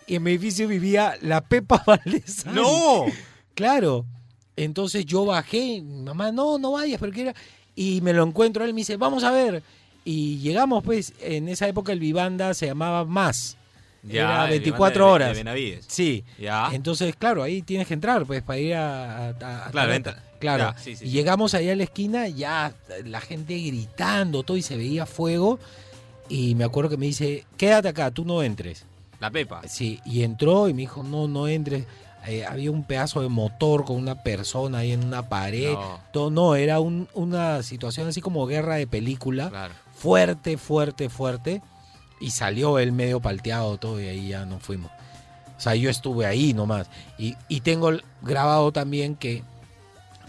Y en mi edificio vivía la Pepa Valdés. ¡No! Claro. Entonces yo bajé, mamá, no, no vayas, pero que era. Y me lo encuentro, él me dice, vamos a ver. Y llegamos, pues, en esa época el Vivanda se llamaba Más. Ya, era el 24 Vivanda de- horas. de Benavides. Sí. Ya. Entonces, claro, ahí tienes que entrar, pues, para ir a... a- a- Claro, entra. Claro. Ya, sí, sí, y llegamos allá a la esquina, ya la gente gritando, todo, y se veía fuego. Y me acuerdo que me dice, quédate acá, tú no entres. La Pepa. Sí, y entró y me dijo, no, no entres. Eh, había un pedazo de motor con una persona ahí en una pared. No. Todo, no, era un- una situación así como guerra de película. Claro. Fuerte, fuerte, fuerte. Y salió él medio palteado todo y ahí ya nos fuimos. O sea, yo estuve ahí nomás. Y, y tengo el- grabado también que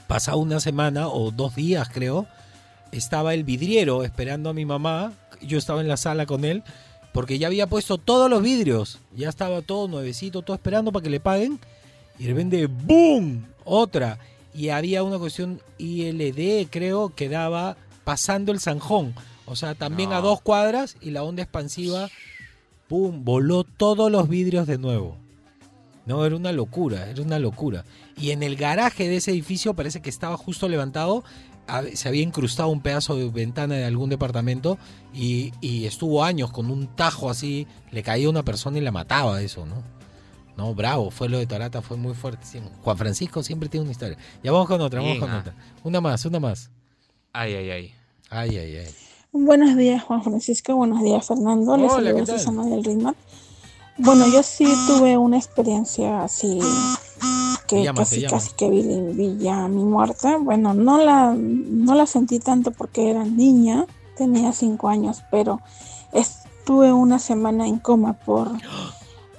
pasada una semana o dos días creo, estaba el vidriero esperando a mi mamá. Yo estaba en la sala con él porque ya había puesto todos los vidrios. Ya estaba todo nuevecito, todo esperando para que le paguen. Y de repente, ¡boom! Otra. Y había una cuestión ILD, creo, que daba pasando el Sanjón. O sea, también a dos cuadras y la onda expansiva, ¡pum! Voló todos los vidrios de nuevo. No, era una locura, era una locura. Y en el garaje de ese edificio parece que estaba justo levantado, se había incrustado un pedazo de ventana de algún departamento y, y estuvo años con un tajo así, le caía una persona y la mataba eso, ¿no? No, bravo, fue lo de Tarata, fue muy fuerte. Juan Francisco siempre tiene una historia. Ya vamos con otra, vamos con ah. otra. Una más, una más. Ay, ay, ay. Ay, ay, ay. Buenos días, Juan Francisco. Buenos días, Fernando. Les Hola, saluda ¿qué tal? Susana del Ritmo. Bueno, yo sí tuve una experiencia así que llama, casi casi que vi, vi ya mi muerte. Bueno, no la, no la sentí tanto porque era niña, tenía cinco años, pero estuve una semana en coma por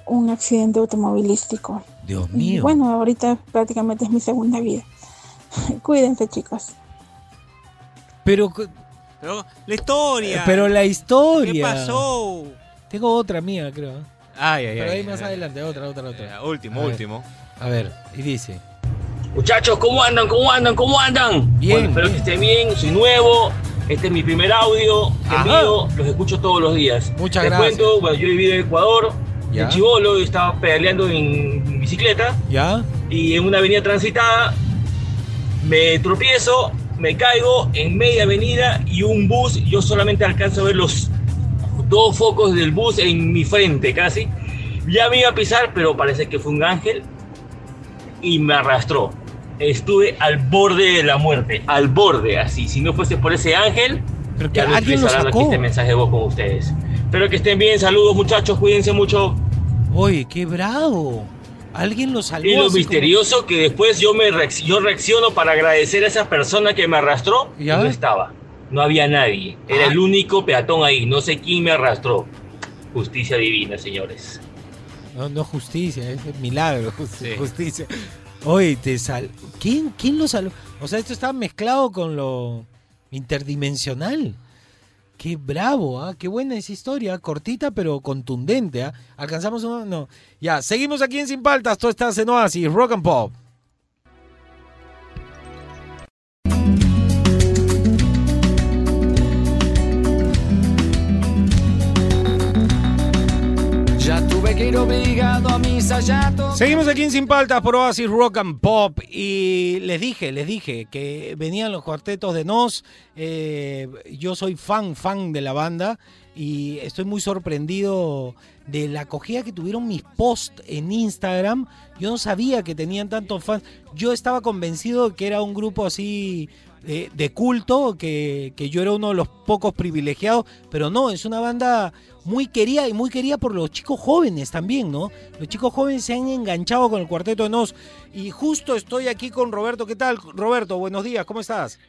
un accidente automovilístico. Dios Y mío. bueno, ahorita prácticamente es mi segunda vida. Cuídense, chicos. Pero, Pero la historia. pero la historia. ¿Qué pasó? Tengo otra mía, creo. Ay, ay, Pero ay. ahí más ay. adelante, otra, otra, otra. Eh, último, A ver. último. A ver, y dice. Muchachos, ¿cómo andan? ¿Cómo andan? ¿Cómo andan? Bien, Bueno, espero bien. que estén bien, soy nuevo. Este es mi primer audio envío, los escucho todos los días. Muchas Les gracias. cuento, bueno, yo he vivido en Ecuador, Ya. en Chivolo, y estaba pedaleando en bicicleta ¿Ya? y en una avenida transitada me tropiezo, me caigo en media avenida y un bus, yo solamente alcanzo a ver los dos focos del bus en mi frente casi. Ya me iba a pisar, pero parece que fue un ángel y me arrastró. Estuve al borde de la muerte, al borde así. Si no fuese por ese ángel, Pero que ya no alguien lo hablando aquí sacó. este mensaje de voz con ustedes. Espero que estén bien, saludos muchachos, cuídense mucho. Oye, qué bravo. Alguien lo salvó. Y lo como- misterioso que después yo me reacc- yo reacciono para agradecer a esa persona que me arrastró y no estaba. No había nadie. Era Ah. el único peatón ahí. No sé quién me arrastró. Justicia divina, señores. No, no justicia, es milagro, Sí. justicia. Oye, te sal... ¿Quién, ¿Quién lo salvó? O sea, esto está mezclado con lo interdimensional. Qué bravo, ¿ah? Qué buena esa historia, cortita pero contundente, ¿ah? ¿Alcanzamos una? No. Ya, seguimos aquí en Sin Paltas, tú estás en Oasis, Rock and Pop. Seguimos aquí en Sin Paltas por Oasis Rock and Pop y les dije, les dije que venían los cuartetos de Nos. eh, yo soy fan, fan de la banda y estoy muy sorprendido de la acogida que tuvieron mis posts en Instagram. Yo no sabía que tenían tantos fans. Yo estaba convencido de que era un grupo así de, de culto, que, que yo era uno de los pocos privilegiados, pero no, es una banda muy querida y muy querida por los chicos jóvenes también, ¿no? Los chicos jóvenes se han enganchado con el Cuarteto de Nos. Y justo estoy aquí con Roberto. ¿Qué tal, Roberto? Buenos días, ¿cómo estás?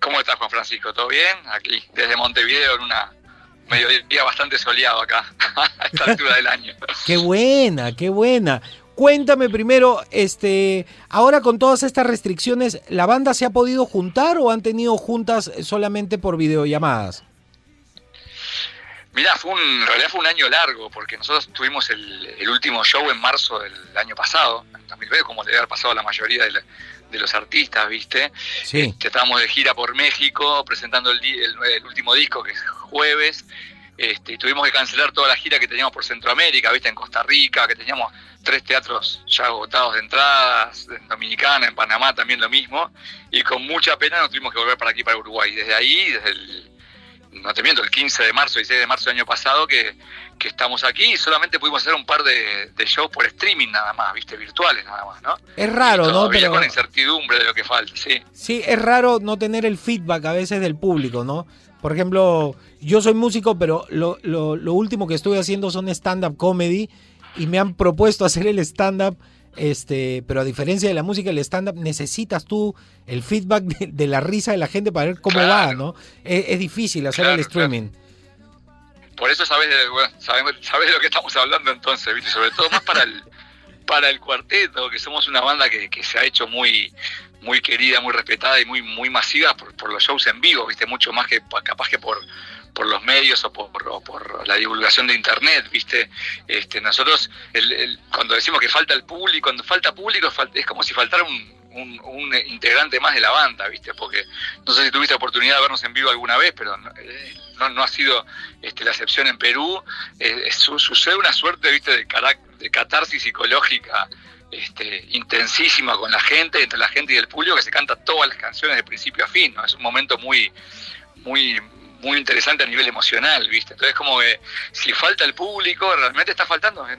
¿Cómo estás, Juan Francisco? ¿Todo bien? Aquí, desde Montevideo, en una mediodía bastante soleado acá, a esta altura del año. Qué buena, qué buena. Cuéntame primero, este, ahora con todas estas restricciones, ¿la banda se ha podido juntar o han tenido juntas solamente por videollamadas? Mirá, fue un, en realidad fue un año largo, porque nosotros tuvimos el, el último show en marzo del año pasado, en 2020, como le había pasado a la mayoría de, la- de los artistas, ¿viste? Sí. Este, estábamos de gira por México, presentando el, el, el último disco, que es jueves, este, y tuvimos que cancelar toda la gira que teníamos por Centroamérica, ¿viste? En Costa Rica, que teníamos tres teatros ya agotados de entradas, en Dominicana, en Panamá también lo mismo, y con mucha pena nos tuvimos que volver para aquí, para Uruguay. Desde ahí, desde el, no te miento, el 15 de marzo, 16 de marzo del año pasado, que, que estamos aquí y solamente pudimos hacer un par de, de shows por streaming nada más, ¿viste? Virtuales nada más, ¿no? Es raro, ¿no? Todavía Pero con incertidumbre de lo que falta, sí. sí, es raro no tener el feedback a veces del público, ¿no? Por ejemplo, yo soy músico, pero lo, lo- lo último que estoy haciendo son stand-up comedy y me han propuesto hacer el stand-up, este, pero a diferencia de la música, el stand-up necesitas tú el feedback de, de la risa de la gente para ver cómo va, ¿no? Es, es difícil hacer el streaming. Por eso sabes de, bueno, sabemos- sabes de lo que estamos hablando entonces, ¿viste? Sobre todo más para el, para el cuarteto, que somos una banda que, que se ha hecho muy muy querida, muy respetada y muy muy masiva por, por los shows en vivo, ¿viste? Mucho más que pa- capaz que por por los medios o por, o por la divulgación de internet, ¿viste? Este, nosotros, el- el- cuando decimos que falta el público, cuando falta público, es como si faltara un, un- un integrante más de la banda, ¿viste? Porque no sé si tuviste oportunidad de vernos en vivo alguna vez, pero no, eh, no, ha sido este, la excepción en Perú. Eh, su- sucede una suerte, ¿viste? De, de catarsis psicológica este, intensísima con la gente, entre la gente y el público, que se canta todas las canciones de principio a fin, ¿no? Es un momento muy, muy, muy interesante a nivel emocional, ¿viste? Entonces como que si falta el público, realmente está faltando, eh,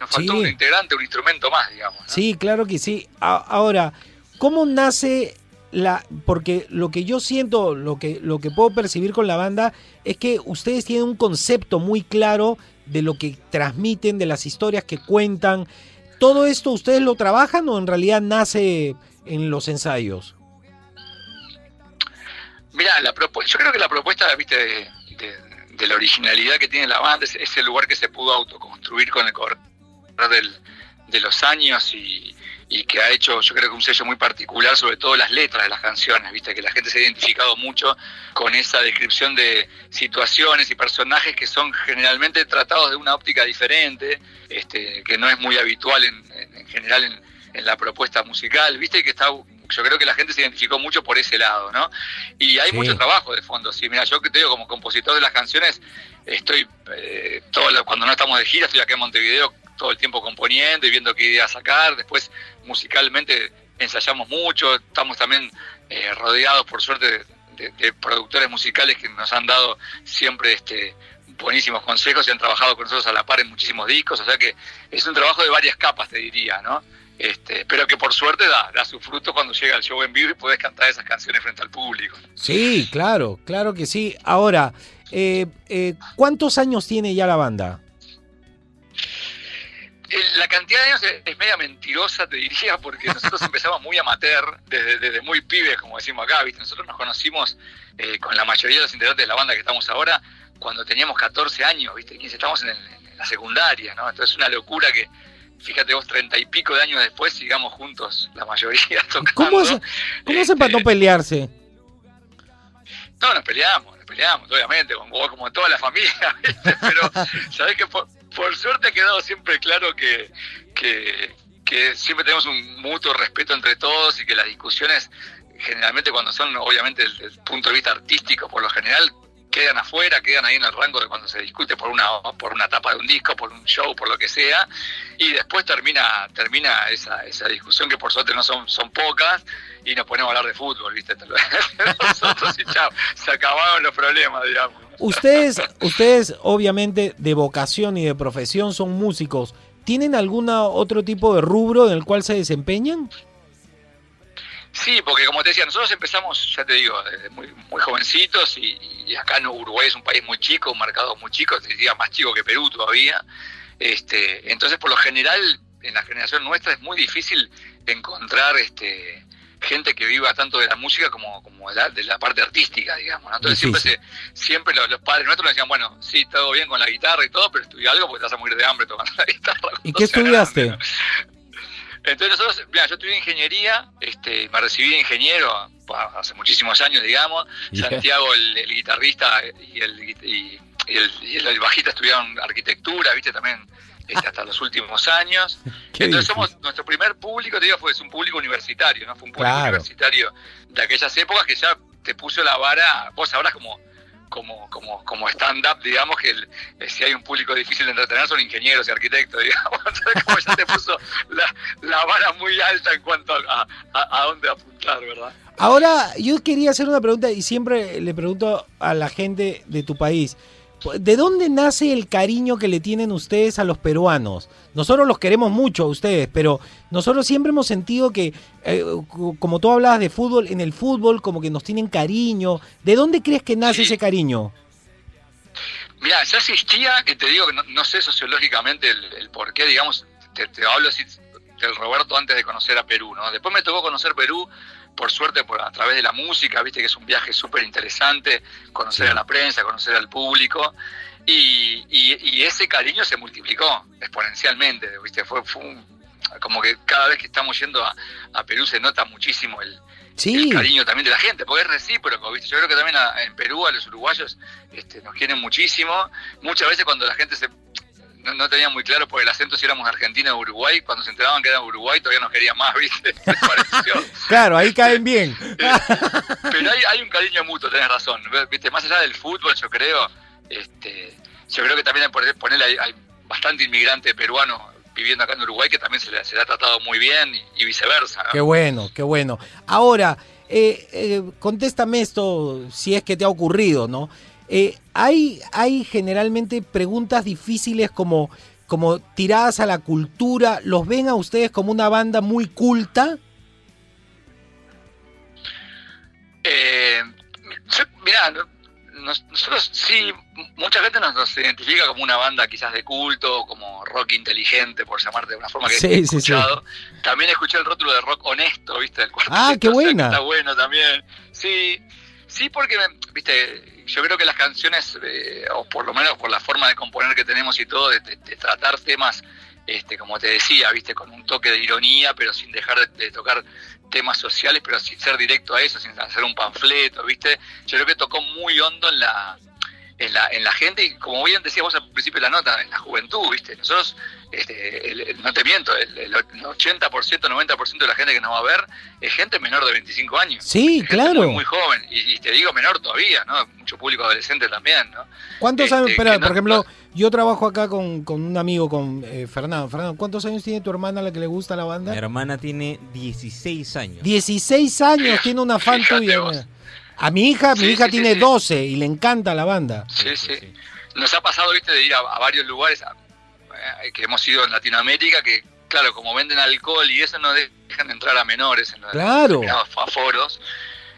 nos faltó Sí. un integrante, un instrumento más, digamos. Sí, claro que sí. Ahora, ¿cómo nace la...? Porque lo que yo siento, lo que, lo que puedo percibir con la banda es que ustedes tienen un concepto muy claro de lo que transmiten, de las historias que cuentan. ¿Todo esto ustedes lo trabajan o en realidad nace en los ensayos? Mira, la yo creo que la propuesta, viste, de, de- de la originalidad que tiene la banda es, es el lugar que se pudo autoconstruir con el correr del- de los años y, y que ha hecho, yo creo que un sello muy particular, sobre todo las letras de las canciones, viste, que la gente se ha identificado mucho con esa descripción de situaciones y personajes que son generalmente tratados de una óptica diferente, este, que no es muy habitual en, en- en general en, en la propuesta musical, viste, que está yo creo que la gente se identificó mucho por ese lado, ¿no? Y hay Sí. mucho trabajo de fondo. Sí, mira, yo que te digo, como compositor de las canciones, estoy, eh, todo cuando no estamos de gira, estoy acá en Montevideo todo el tiempo componiendo y viendo qué ideas sacar. Después, musicalmente, ensayamos mucho. Estamos también eh, rodeados, por suerte, de, productores musicales que nos han dado siempre este buenísimos consejos y han trabajado con nosotros a la par en muchísimos discos. O sea que es un trabajo de varias capas, te diría, ¿no? Este, pero que por suerte da, da su fruto cuando llega el show en vivo y puedes cantar esas canciones frente al público. Sí, claro, claro que sí. Ahora, eh, eh, ¿cuántos años tiene ya la banda? Eh, La cantidad de años es, media mentirosa, te diría, porque nosotros empezamos muy amateur, desde, desde muy pibes, como decimos acá, ¿viste? Nosotros nos conocimos eh, con la mayoría de los integrantes de la banda que estamos ahora cuando teníamos 14 años, ¿viste? 15, estamos en, el- en la secundaria, ¿no? Entonces es una locura que, fíjate vos, treinta y pico de años después sigamos juntos, la mayoría tocando. ¿Cómo, hace- cómo hacen para no pelearse? No, nos peleamos, nos peleamos, obviamente, como, como toda la familia, ¿viste? pero sabés que por, por suerte ha quedado siempre claro que, que, siempre tenemos un mutuo respeto entre todos y que las discusiones, generalmente cuando son, obviamente, desde el punto de vista artístico, por lo general, quedan afuera, quedan ahí en el rango de cuando se discute por una por una tapa de un disco, por un show, por lo que sea, y después termina termina esa, esa discusión que por suerte no son son pocas y nos ponemos a hablar de fútbol, ¿viste? Nosotros y chao, se acabaron los problemas, digamos. Ustedes, ustedes obviamente de vocación y de profesión son músicos. ¿Tienen algún otro tipo de rubro en el cual se desempeñan? Sí, porque como te decía, nosotros empezamos, ya te digo, desde muy, jovencitos y, y acá en Uruguay es un país muy chico, un mercado muy chico, te diría más chico que Perú todavía. Este, entonces, por lo general, en la generación nuestra es muy difícil encontrar este, gente que viva tanto de la música como, como de, la, de la parte artística, digamos. ¿no? Entonces siempre, se, siempre los, los padres nuestros nos decían, bueno, sí, todo bien con la guitarra y todo, pero estudia algo porque te vas a morir de hambre tocando la guitarra. ¿Y qué estudiaste? Entonces nosotros, mira, yo estudié ingeniería, este, me recibí de ingeniero hace muchísimos años, digamos. Santiago, el, el guitarrista y el, y, y el, y el bajista estudiaron arquitectura, viste, también hasta los últimos años. Qué Entonces difícil. somos, nuestro primer público, te digo, fue es un público universitario, ¿no? Fue un público Claro. universitario de aquellas épocas que ya te puso la vara, vos sabrás como como, como, como stand-up, digamos, que el- eh, si hay un público difícil de entretener son ingenieros y arquitectos, digamos. Entonces, como ya te puso la, la vara muy alta en cuanto a, a, a dónde apuntar, ¿verdad? Ahora, yo quería hacer una pregunta y siempre le pregunto a la gente de tu país. ¿De dónde nace el cariño que le tienen ustedes a los peruanos? Nosotros los queremos mucho a ustedes, pero nosotros siempre hemos sentido que, eh, co- como tú hablabas de fútbol, en el fútbol como que nos tienen cariño. ¿De dónde crees que nace ese cariño? Mira, ya existía, que te digo que no, no sé sociológicamente el, el por qué, digamos, te, te hablo así del Roberto antes de conocer a Perú, ¿no? Después me tocó conocer Perú, por suerte, por, a través de la música, viste que es un viaje súper interesante, conocer a la prensa, conocer al público, y, y- y ese cariño se multiplicó exponencialmente, viste, fue, fue un- como que cada vez que estamos yendo a, a Perú se nota muchísimo el, Sí. el cariño también de la gente, porque es recíproco, ¿viste? Yo creo que también a- en Perú a los uruguayos este, nos quieren muchísimo. Muchas veces cuando la gente se no, no tenía muy claro por el acento si éramos Argentina o Uruguay, cuando se enteraban que era Uruguay todavía nos querían más, ¿viste? Claro, ahí caen bien. Pero hay, hay un cariño mutuo, tenés razón. ¿Viste? Más allá del fútbol, yo creo, este, yo creo que también por ponerle hay, hay bastante inmigrante peruano viviendo acá en Uruguay que también se le, se le ha tratado muy bien y, y viceversa. ¿no? Qué bueno, qué bueno. Ahora, eh, eh, contéstame esto si es que te ha ocurrido, ¿no? Eh, hay, hay generalmente preguntas difíciles como, como tiradas a la cultura. ¿Los ven a ustedes como una banda muy culta? Eh, nos- nosotros sí, mucha gente nos, nos identifica como una banda quizás de culto, como rock inteligente, por llamarte de una forma que Sí, he sí, sí. escuchado. También escuché el rótulo de rock honesto, ¿viste? Cuarteto, Ah, qué buena. Está bueno también. Sí, sí, porque, ¿viste? Yo creo que las canciones, eh, o por lo menos por la forma de componer que tenemos y todo, de, de- de tratar temas, este, como te decía, ¿viste? Con un toque de ironía, pero sin dejar de, de tocar temas sociales, pero sin ser directo a eso, sin hacer un panfleto, ¿viste? Yo creo que tocó muy hondo en la, en la, en la gente y como bien decías vos al principio de la nota, en la juventud, ¿viste? Nosotros, este, el- el- no te miento, el, el 80%, 90% de la gente que nos va a ver es gente menor de 25 años. Sí, claro. Muy, muy joven, y, y te digo menor todavía, ¿no? Mucho público adolescente también, ¿no? ¿Cuántos Este, años? No- por ejemplo, yo trabajo acá con, con un amigo, con eh, Fernando. Fernando, ¿cuántos años tiene tu hermana a la que le gusta la banda? Mi hermana tiene 16 años. 16 años, tiene una fan tuya. A mi hija, mi hija sí, tiene sí, sí. 12 y le encanta la banda. Sí, sí. Nos ha pasado, viste, de ir a, a varios lugares a- que hemos ido en Latinoamérica que, claro, como venden alcohol y eso no dejan entrar a menores en los Claro. aforos,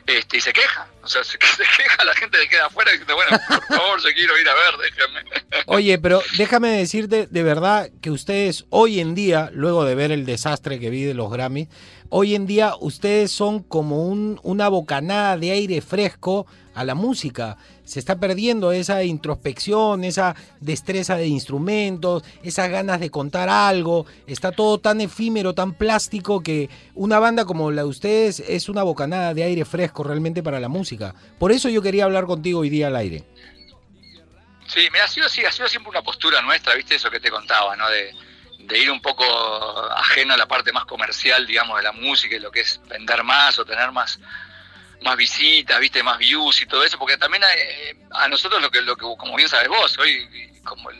este, y se quejan. O sea, se, se queja la gente que queda afuera dice, bueno, por favor, yo quiero ir a ver, déjenme. Oye, pero déjame decirte de verdad que ustedes hoy en día, luego de ver el desastre que vi de los Grammys, hoy en día ustedes son como un, una bocanada de aire fresco a la música. Se está perdiendo esa introspección, esa destreza de instrumentos, esas ganas de contar algo. Está todo tan efímero, tan plástico que una banda como la de ustedes es una bocanada de aire fresco realmente para la música. Por eso yo quería hablar contigo hoy día al aire. Sí, me ha sido, sí, ha sido siempre una postura nuestra, viste, eso que te contaba, ¿no? De, de ir un poco ajeno a la parte más comercial, digamos, de la música y lo que es vender más o tener más más visitas, viste, más views y todo eso, porque también eh, a nosotros lo que, lo que, como bien sabes vos, hoy como de,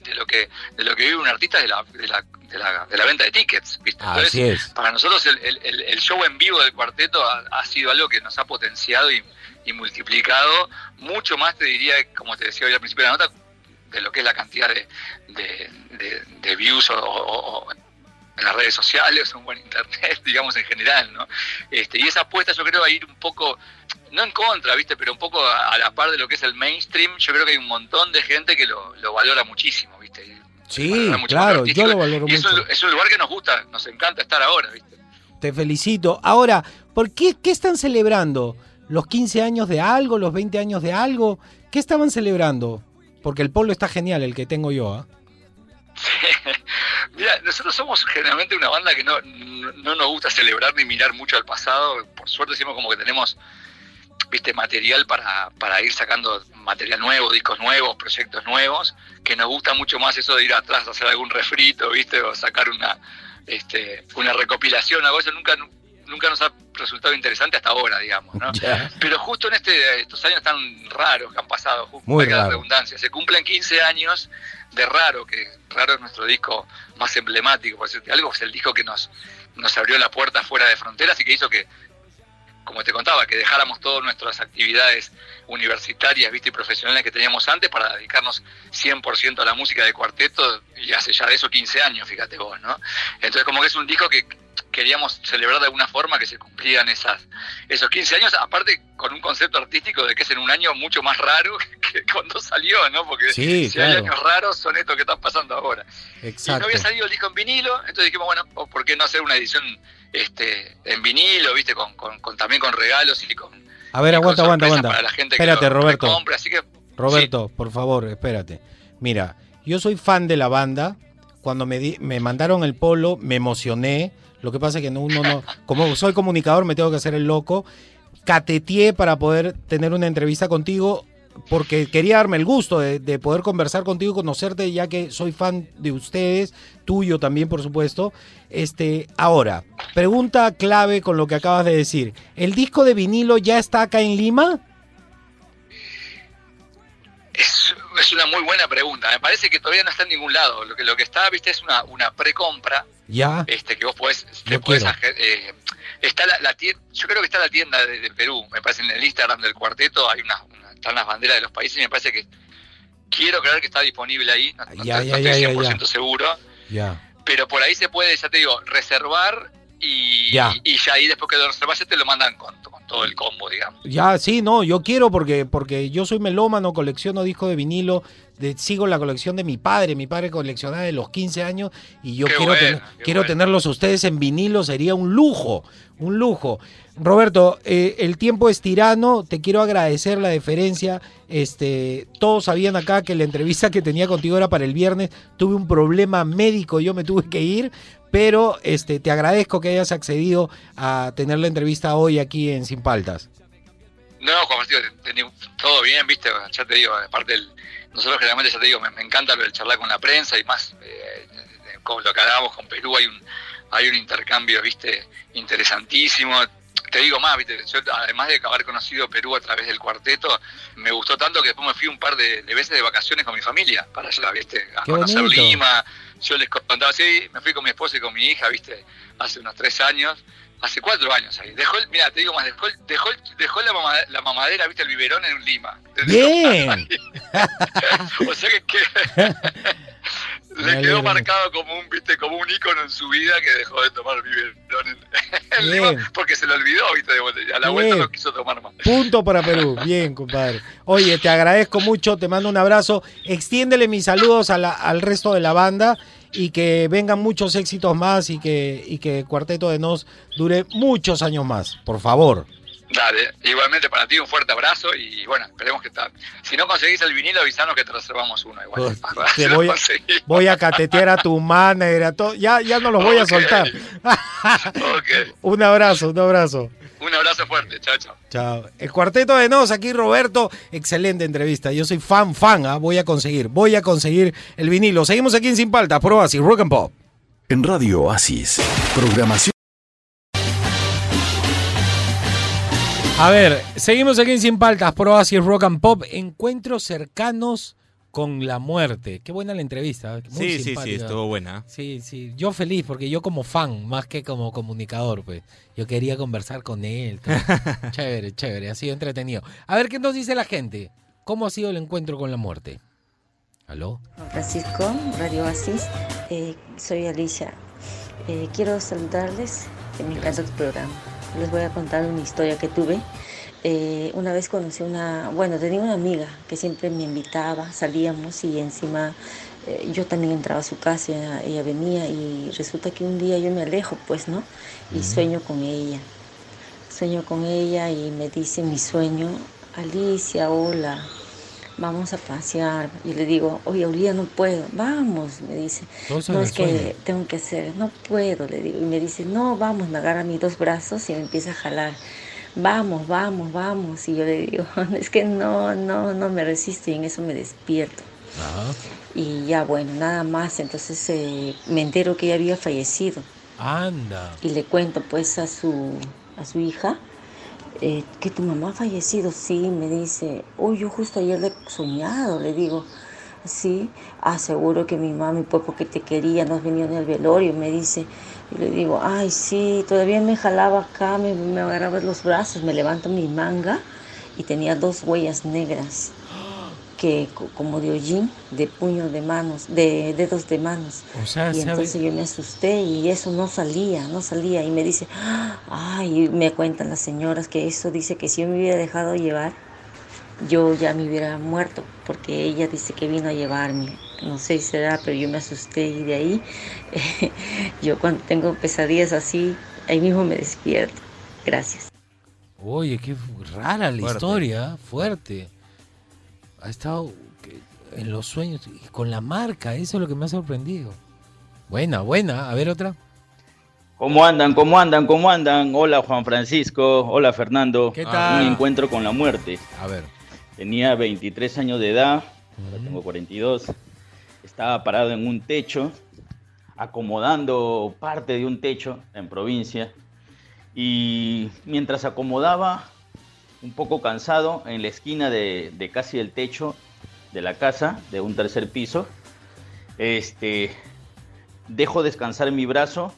de lo que de lo que vive un artista es de la, de la, de la, de la venta de tickets, viste. Entonces, Así es. para nosotros el, el- show en vivo del cuarteto ha, ha sido algo que nos ha potenciado y, y multiplicado mucho más, te diría, como te decía hoy al principio de la nota, de lo que es la cantidad de, de, de- de views o- en las redes sociales o en internet, digamos en general, ¿no? Este, y esa apuesta yo creo a ir un poco, no en contra, ¿viste? Pero un poco a, la par de lo que es el mainstream, yo creo que hay un montón de gente que lo, lo valora muchísimo, ¿viste? Sí, mucho claro, yo lo valoro y es un, mucho. es un lugar que nos gusta, nos encanta estar ahora, ¿viste? Te felicito. Ahora, ¿por qué, qué están celebrando? ¿Los 15 años de algo? ¿Los 20 años de algo? ¿Qué estaban celebrando? Porque el polo está genial, el que tengo yo. ¿ah? Mira, nosotros somos generalmente una banda que no, no, no nos gusta celebrar ni mirar mucho al pasado. Por suerte siempre como que tenemos, viste, material para, para ir sacando material nuevo, discos nuevos, proyectos nuevos, que nos gusta mucho más eso de ir atrás, hacer algún refrito, viste, o sacar una, este, una recopilación, algo eso nunca, nunca nos ha resultado interesante hasta ahora, digamos, ¿no? Pero justo en este, estos años tan raros que han pasado, justo Muy raro. redundancia, se cumplen 15 años de Raro, que Raro es nuestro disco más emblemático, por decirte algo, es el disco que nos, nos abrió la puerta fuera de fronteras y que hizo que, como te contaba, que dejáramos todas nuestras actividades universitarias ¿viste? y profesionales que teníamos antes para dedicarnos 100% a la música de cuarteto y hace ya de eso 15 años, fíjate vos, ¿no? Entonces como que es un disco que queríamos celebrar de alguna forma que se cumplían esas, esos 15 años, aparte con un concepto artístico de que es en un año mucho más raro que cuando salió, ¿no? Porque Sí, si hay años raros son estos que están pasando ahora. Y no Exacto. había salido el disco en vinilo, entonces dijimos, bueno, ¿o ¿por qué no hacer una edición este en vinilo, viste, con, con, con- también con regalos y con... A ver, aguanta, aguanta, aguanta. para la gente que Espérate, lo Roberto. así que Roberto, por favor, espérate. Mira, yo soy fan de la banda. Cuando me, di- me mandaron el polo, me emocioné. Lo que pasa es que no, uno no. Como soy comunicador, me tengo que hacer el loco. Cateteé para poder tener una entrevista contigo. Porque quería darme el gusto de, de poder conversar contigo conocerte, ya que soy fan de ustedes, tuyo también, por supuesto. Este, ahora, pregunta clave con lo que acabas de decir. ¿El disco de vinilo ya está acá en Lima? Es, es una muy buena pregunta. Me parece que todavía no está en ningún lado. Lo que, lo que está, viste, es una, una precompra Ya. este, que vos podés, te podés eh, está la, la tienda, yo creo que está la tienda de, de Perú, me parece en el Instagram del cuarteto hay una, una- están las banderas de los países y me parece que quiero creer que está disponible ahí, no, no Ya, estoy- ya, no estoy ya, 100% ya. seguro, Ya. pero por ahí se puede, ya te digo, reservar y Ya. y ya ahí después que lo reservas ya te lo mandan con, con todo el combo, digamos. Ya, sí, no, yo quiero porque, porque yo soy melómano, colecciono discos de vinilo, de- sigo la colección de mi padre, mi padre coleccionaba de los 15 años y yo Qué quiero, bueno, quiero bueno. tenerlos ustedes en vinilo, sería un lujo, un lujo. Roberto, eh, el tiempo es tirano, te quiero agradecer la deferencia. Este, todos sabían acá que la entrevista que tenía contigo era para el viernes. Tuve un problema médico, yo me tuve que ir, pero este, te agradezco que hayas accedido a tener la entrevista hoy aquí en Sin Paltas. No, Martín, te- todo bien, viste, ya te digo, aparte del, nosotros generalmente ya te digo, me, encanta lo charlar con la prensa y más, eh, con lo que hablábamos con Perú hay un, hay un intercambio, viste, interesantísimo. Te digo más, viste, yo además de haber conocido Perú a través del cuarteto, me gustó tanto que después me fui un par de, de veces de vacaciones con mi familia para allá, viste, a Qué conocer bonito. Lima. Yo les contaba, sí, me fui con mi esposa y con mi hija, viste, hace unos tres años, hace cuatro años ahí. Dejó, el- mira, te digo más, dejó, el- dejó, dejó la, la mamadera, viste, el biberón en Lima. Bien. O sea que, que le quedó marcado como un, viste, como un ícono en su vida que dejó de tomar biberón en, en. Lima porque se lo olvidó, viste, de vuelta, y a la Bien. vuelta no quiso tomar más. Punto para Perú. Bien, compadre. Oye, te agradezco mucho, te mando un abrazo. Extiéndele mis saludos a la- al resto de la banda y que vengan muchos éxitos más y que, y que Cuarteto de Nos dure muchos años más, por favor. Dale, igualmente para ti un fuerte abrazo y bueno, esperemos que tal. Si no conseguís el vinilo, avisanos que te reservamos uno igual. Si lo voy a, voy a catetear a tu manager, a todo. Ya, ya no los voy a soltar. Un abrazo, un abrazo. un abrazo fuerte, chao, chao. Chao. El cuarteto de Nos, aquí Roberto. Excelente entrevista. Yo soy fan, fan. ¿ah? Voy a conseguir, voy a conseguir el vinilo. Seguimos aquí en Sin Paltas, pruebas y rock and pop. En Radio Oasis, programación. A ver, seguimos aquí en Sin Paltas, pruebas y rock and pop. Encuentros cercanos con la muerte. Qué buena la entrevista. ¿eh? Muy Sí, sí, sí, estuvo buena. Sí, sí. Yo feliz porque yo como fan, más que como comunicador, pues. Yo quería conversar con él. chévere, chévere. Ha sido entretenido. A ver qué nos dice la gente. ¿Cómo ha sido el encuentro con la muerte? ¿Aló? Francisco, Radio Oasis. Eh, soy Alicia. Eh, quiero saludarles, me encanta tu programa. Les voy a contar una historia que tuve. Eh, una vez conocí una, bueno, tenía una amiga que siempre me invitaba, salíamos y encima eh, yo también entraba a su casa, ella, ella venía y resulta que un día yo me alejo, pues, ¿no? Y sueño con ella. Sueño con ella y me dice mi sueño, Alicia, hola, vamos a pasear. Y le digo, oye, Auría, no puedo. Vamos, me dice. No, es que tengo que hacer, no puedo, le digo. Y me dice, no, vamos, me agarra mis dos brazos y me empieza a jalar. Vamos, vamos, vamos. Y yo le digo, es que no, no, no me resisto y en eso me despierto. Y ya, bueno, nada más. Entonces eh, me entero que ella había fallecido Anda. y le cuento pues a su, a su hija eh, que tu mamá ha fallecido. Sí, me dice, uy, yo justo ayer le he soñado, le digo. Sí, aseguro que mi mami, pues porque te quería, no has venido en el velorio, me dice. Y le digo, ay, sí, todavía me jalaba acá, me, me agarraba los brazos, me levanto mi manga y tenía dos huellas negras, que co- como de hollín, de puño de manos, de dedos de manos. O sea, y entonces yo me asusté y eso no salía, no salía. Y me dice, ay, me cuentan las señoras que eso dice que si yo me hubiera dejado llevar, yo ya me hubiera muerto, porque ella dice que vino a llevarme. No sé si será, pero yo me asusté y de ahí, yo cuando tengo pesadillas así, ahí mismo me despierto. Gracias. Oye, qué rara la Fuerte. historia, fuerte. Ha estado que- en los sueños y con la marca, eso es lo que me ha sorprendido. Buena, buena. A ver otra. ¿Cómo andan? ¿Cómo andan? ¿Cómo andan? Hola Juan Francisco, hola Fernando. ¿Qué tal? Un encuentro con la muerte. A ver. Tenía 23 años de edad, ahora tengo 42. Estaba parado en un techo, acomodando parte de un techo en provincia. Y mientras acomodaba, un poco cansado, en la esquina de, de casi el techo de la casa, de un tercer piso, este, dejo descansar mi brazo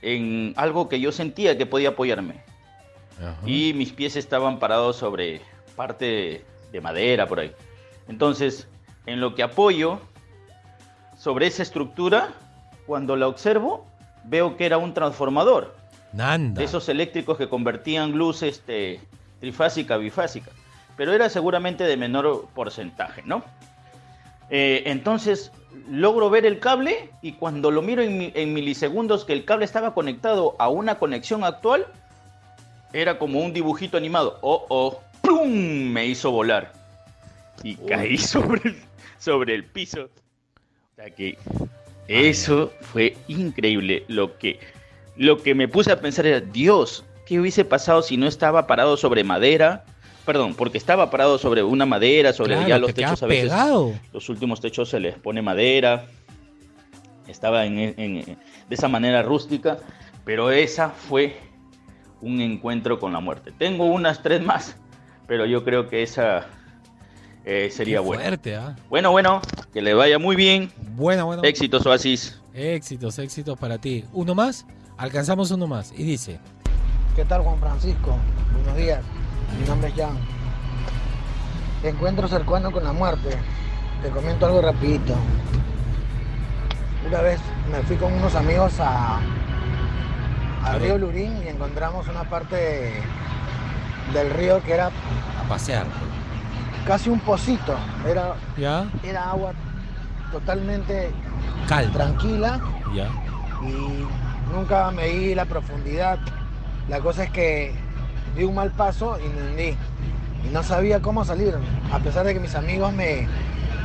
en algo que yo sentía que podía apoyarme. Y mis pies estaban parados sobre parte de madera por ahí. Entonces, en lo que apoyo sobre esa estructura, cuando la observo, veo que era un transformador. Nanda. De esos eléctricos que convertían luz este, trifásica bifásica. Pero era seguramente de menor porcentaje, ¿no? Eh, entonces logro ver el cable y cuando lo miro en, mi- en milisegundos que el cable estaba conectado a una conexión actual, era como un dibujito animado. Oh, oh, ¡plum! Me hizo volar. Y caí sobre el, sobre el piso. O sea que eso fue increíble. Lo que, lo que me puse a pensar era, Dios, ¿qué hubiese pasado si no estaba parado sobre madera? Perdón, porque estaba parado sobre una madera, sobre Claro, ya los te techos a veces. pegado. Los últimos techos se les pone madera. Estaba en, en- de esa manera rústica, pero esa fue un encuentro con la muerte. Tengo unas tres más, pero yo creo que esa eh, sería Qué buena. fuerte, ¿ah? Bueno, bueno, que le vaya muy bien. Buena, buena. Éxitos, Oasis. Éxitos, éxitos para ti. ¿Uno más? Alcanzamos uno más. Y dice, ¿Qué tal Juan Francisco? Buenos días. Mi nombre es Jan. Encuentro cercano con la muerte. Te comento algo rapidito. Una vez me fui con unos amigos a, al río Lurín y encontramos una parte del río que era a pasear. casi un pocito. Era, ¿Ya? era agua totalmente Calma. tranquila ¿Ya? y nunca medí la profundidad. La cosa es que di un mal paso y me hundí. Y no sabía cómo salir. A pesar de que mis amigos me,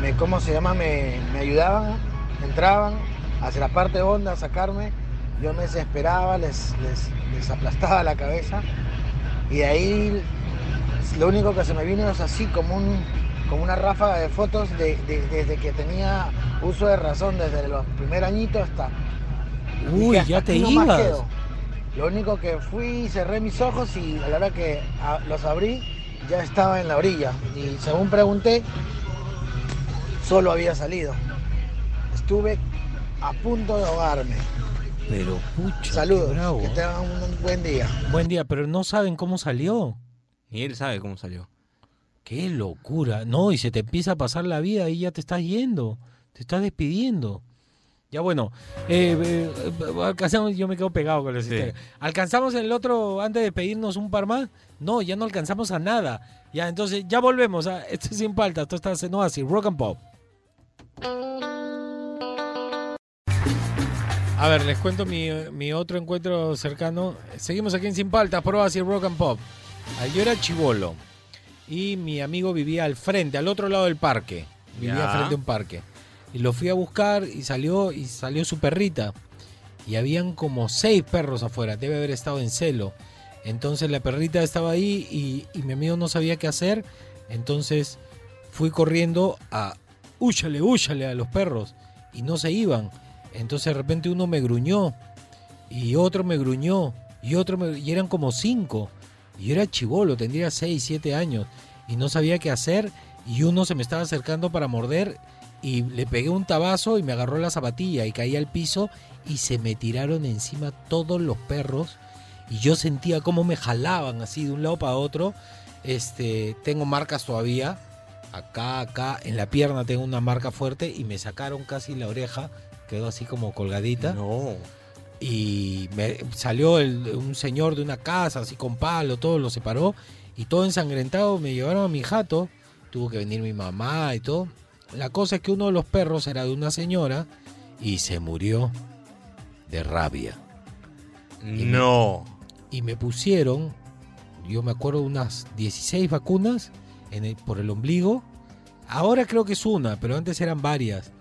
me ¿cómo se llama? Me, me ayudaban, entraban hacia la parte honda a sacarme. Yo me desesperaba, les, les, les aplastaba la cabeza. Y de ahí lo único que se me vino es así como, un, como una ráfaga de fotos de- de- desde que tenía uso de razón, desde los primer añitos hasta Uy, ya "Hasta te ibas. Quedo". Lo único que fui, cerré mis ojos y a la hora que los abrí, ya estaba en la orilla. Y según pregunté, solo había salido. Estuve a punto de ahogarme. Pero pucha. Saludos, qué bravo. que tengan un buen día. Buen día, pero no saben cómo salió. Ni él sabe cómo salió. Qué locura. No, y se te empieza a pasar la vida y ya te estás yendo. Te estás despidiendo. Ya bueno, eh, eh, eh, alcanzamos, yo me quedo pegado con la Sí. historia. ¿Alcanzamos el otro antes de pedirnos un par más? No, ya no alcanzamos a nada. Ya, entonces ya volvemos. A, esto es sin falta, esto está en Oasis, Rock and Pop. A ver, les cuento mi, mi otro encuentro cercano. Seguimos aquí en Sin Paltas, por Oasis Rock and Pop. Ah, Yo era chivolo y mi amigo vivía al frente, al otro lado del parque. Vivía Ya. frente a un parque. Y lo fui a buscar y salió y salió su perrita. Y habían como seis perros afuera. Debe haber estado en celo. Entonces la perrita estaba ahí y, mi amigo no sabía qué hacer. Entonces fui corriendo a úchale, úchale a los perros. Y no se iban. Entonces de repente uno me gruñó. Y otro me gruñó. Y otro. Y eran como cinco. Y yo era chivolo, tendría 6, 7 años. Y no sabía qué hacer. Y uno se me estaba acercando para morder. Y le pegué un tabazo y me agarró la zapatilla. Y caí al piso. Y se me tiraron encima todos los perros. Y yo sentía cómo me jalaban así de un lado para otro. Este, tengo marcas todavía. Acá, acá, en la pierna tengo una marca fuerte. Y me sacaron casi la oreja. Quedó así como colgadita. No. Y me salió el- un señor de una casa, así con palo, todo lo separó. Y todo ensangrentado, me llevaron a mi jato. Tuvo que venir mi mamá y todo. La cosa es que uno de los perros era de una señora y se murió de rabia. Y me- No. y me pusieron, yo me acuerdo, unas 16 vacunas en el- por el ombligo. Ahora creo que es una, pero antes eran varias.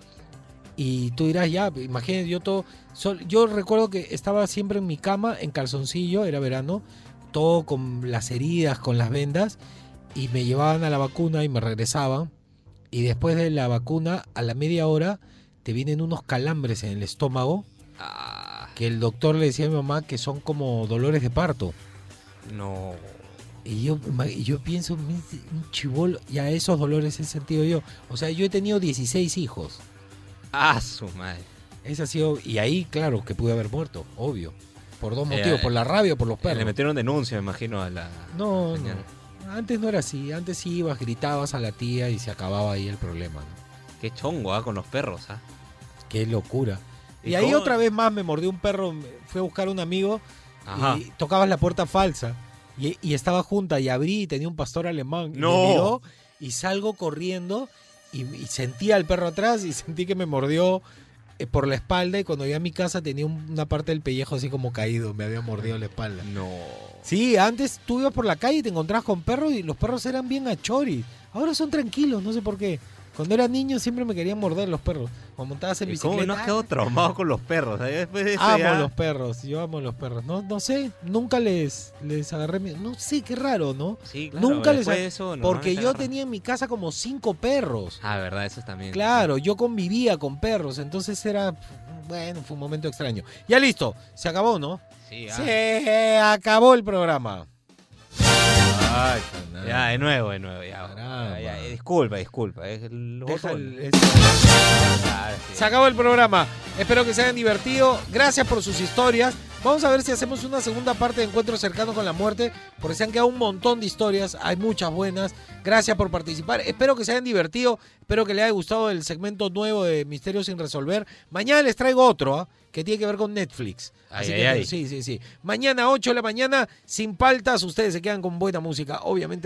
Y tú dirás, ya, imagínate, yo todo. sol- yo recuerdo que estaba siempre en mi cama, en calzoncillo, era verano, todo con las heridas, con las vendas, y me llevaban a la vacuna y me regresaban. Y después de la vacuna, a la media hora, te vienen unos calambres en el estómago. Que el doctor le decía a mi mamá que son como dolores de parto. No. Y yo, y yo pienso, "Mi- un chivolo, ya esos dolores he sentido yo. O sea, yo he tenido 16 hijos. Ah, su madre. Ese ha sido, y ahí, claro, que pude haber muerto, obvio. Por dos Eh, motivos, por la rabia o por los Le perros. metieron denuncia, me imagino, a la. No, señora. no. Antes no era así. Antes ibas, gritabas a la tía y se acababa ahí el problema. ¿no? Qué chongo, ¿ah? Con los perros, ¿ah? Qué locura. ¿Y Y, ahí cómo? otra vez más me mordió un perro. Fui a buscar a un amigo Ajá. y tocabas la puerta falsa. Y, y estaba junta y abrí y tenía un pastor alemán. Y me No. miró, y salgo corriendo y, y sentí al perro atrás y sentí que me mordió por la espalda y cuando llegué a mi casa tenía un- una parte del pellejo así como caído, me había mordido la espalda. No. Sí, antes tú ibas por la calle y te encontrabas con perros y los perros eran bien achoris. Ahora son tranquilos, no sé por qué. Cuando era niño siempre me querían morder los perros. Cuando montabas en ¿Y ¿Cómo bicicleta. no has quedado traumado con los perros? Ahí Después de eso Amo ya- los perros, yo amo los perros. No, no sé, nunca les, les agarré miedo. No sé, qué raro, ¿no? Sí, claro, nunca les después ag- de eso, Porque yo tenía en mi casa como cinco perros. Ah, verdad, eso también. Claro, yo convivía con perros, entonces era. Bueno, fue un momento extraño. Ya listo, se acabó, ¿no? Sí, ah. Se acabó el programa. Ay, Ya, de nuevo, de nuevo. Ya, Caramba. ya, ya, disculpa, disculpa. Es el Deja botón. el- Ah. Se acabó el programa. Espero que se hayan divertido. Gracias por sus historias. Vamos a ver si hacemos una segunda parte de Encuentro Cercano con la Muerte, porque se han quedado un montón de historias. Hay muchas buenas. Gracias por participar. Espero que se hayan divertido. Espero que les haya gustado el segmento nuevo de Misterios sin Resolver. Mañana les traigo otro, ¿ah? que tiene que ver con Netflix. Así ay, que, ay. sí, sí, sí. Mañana 8 de la mañana, sin paltas, ustedes se quedan con buena música. Obviamente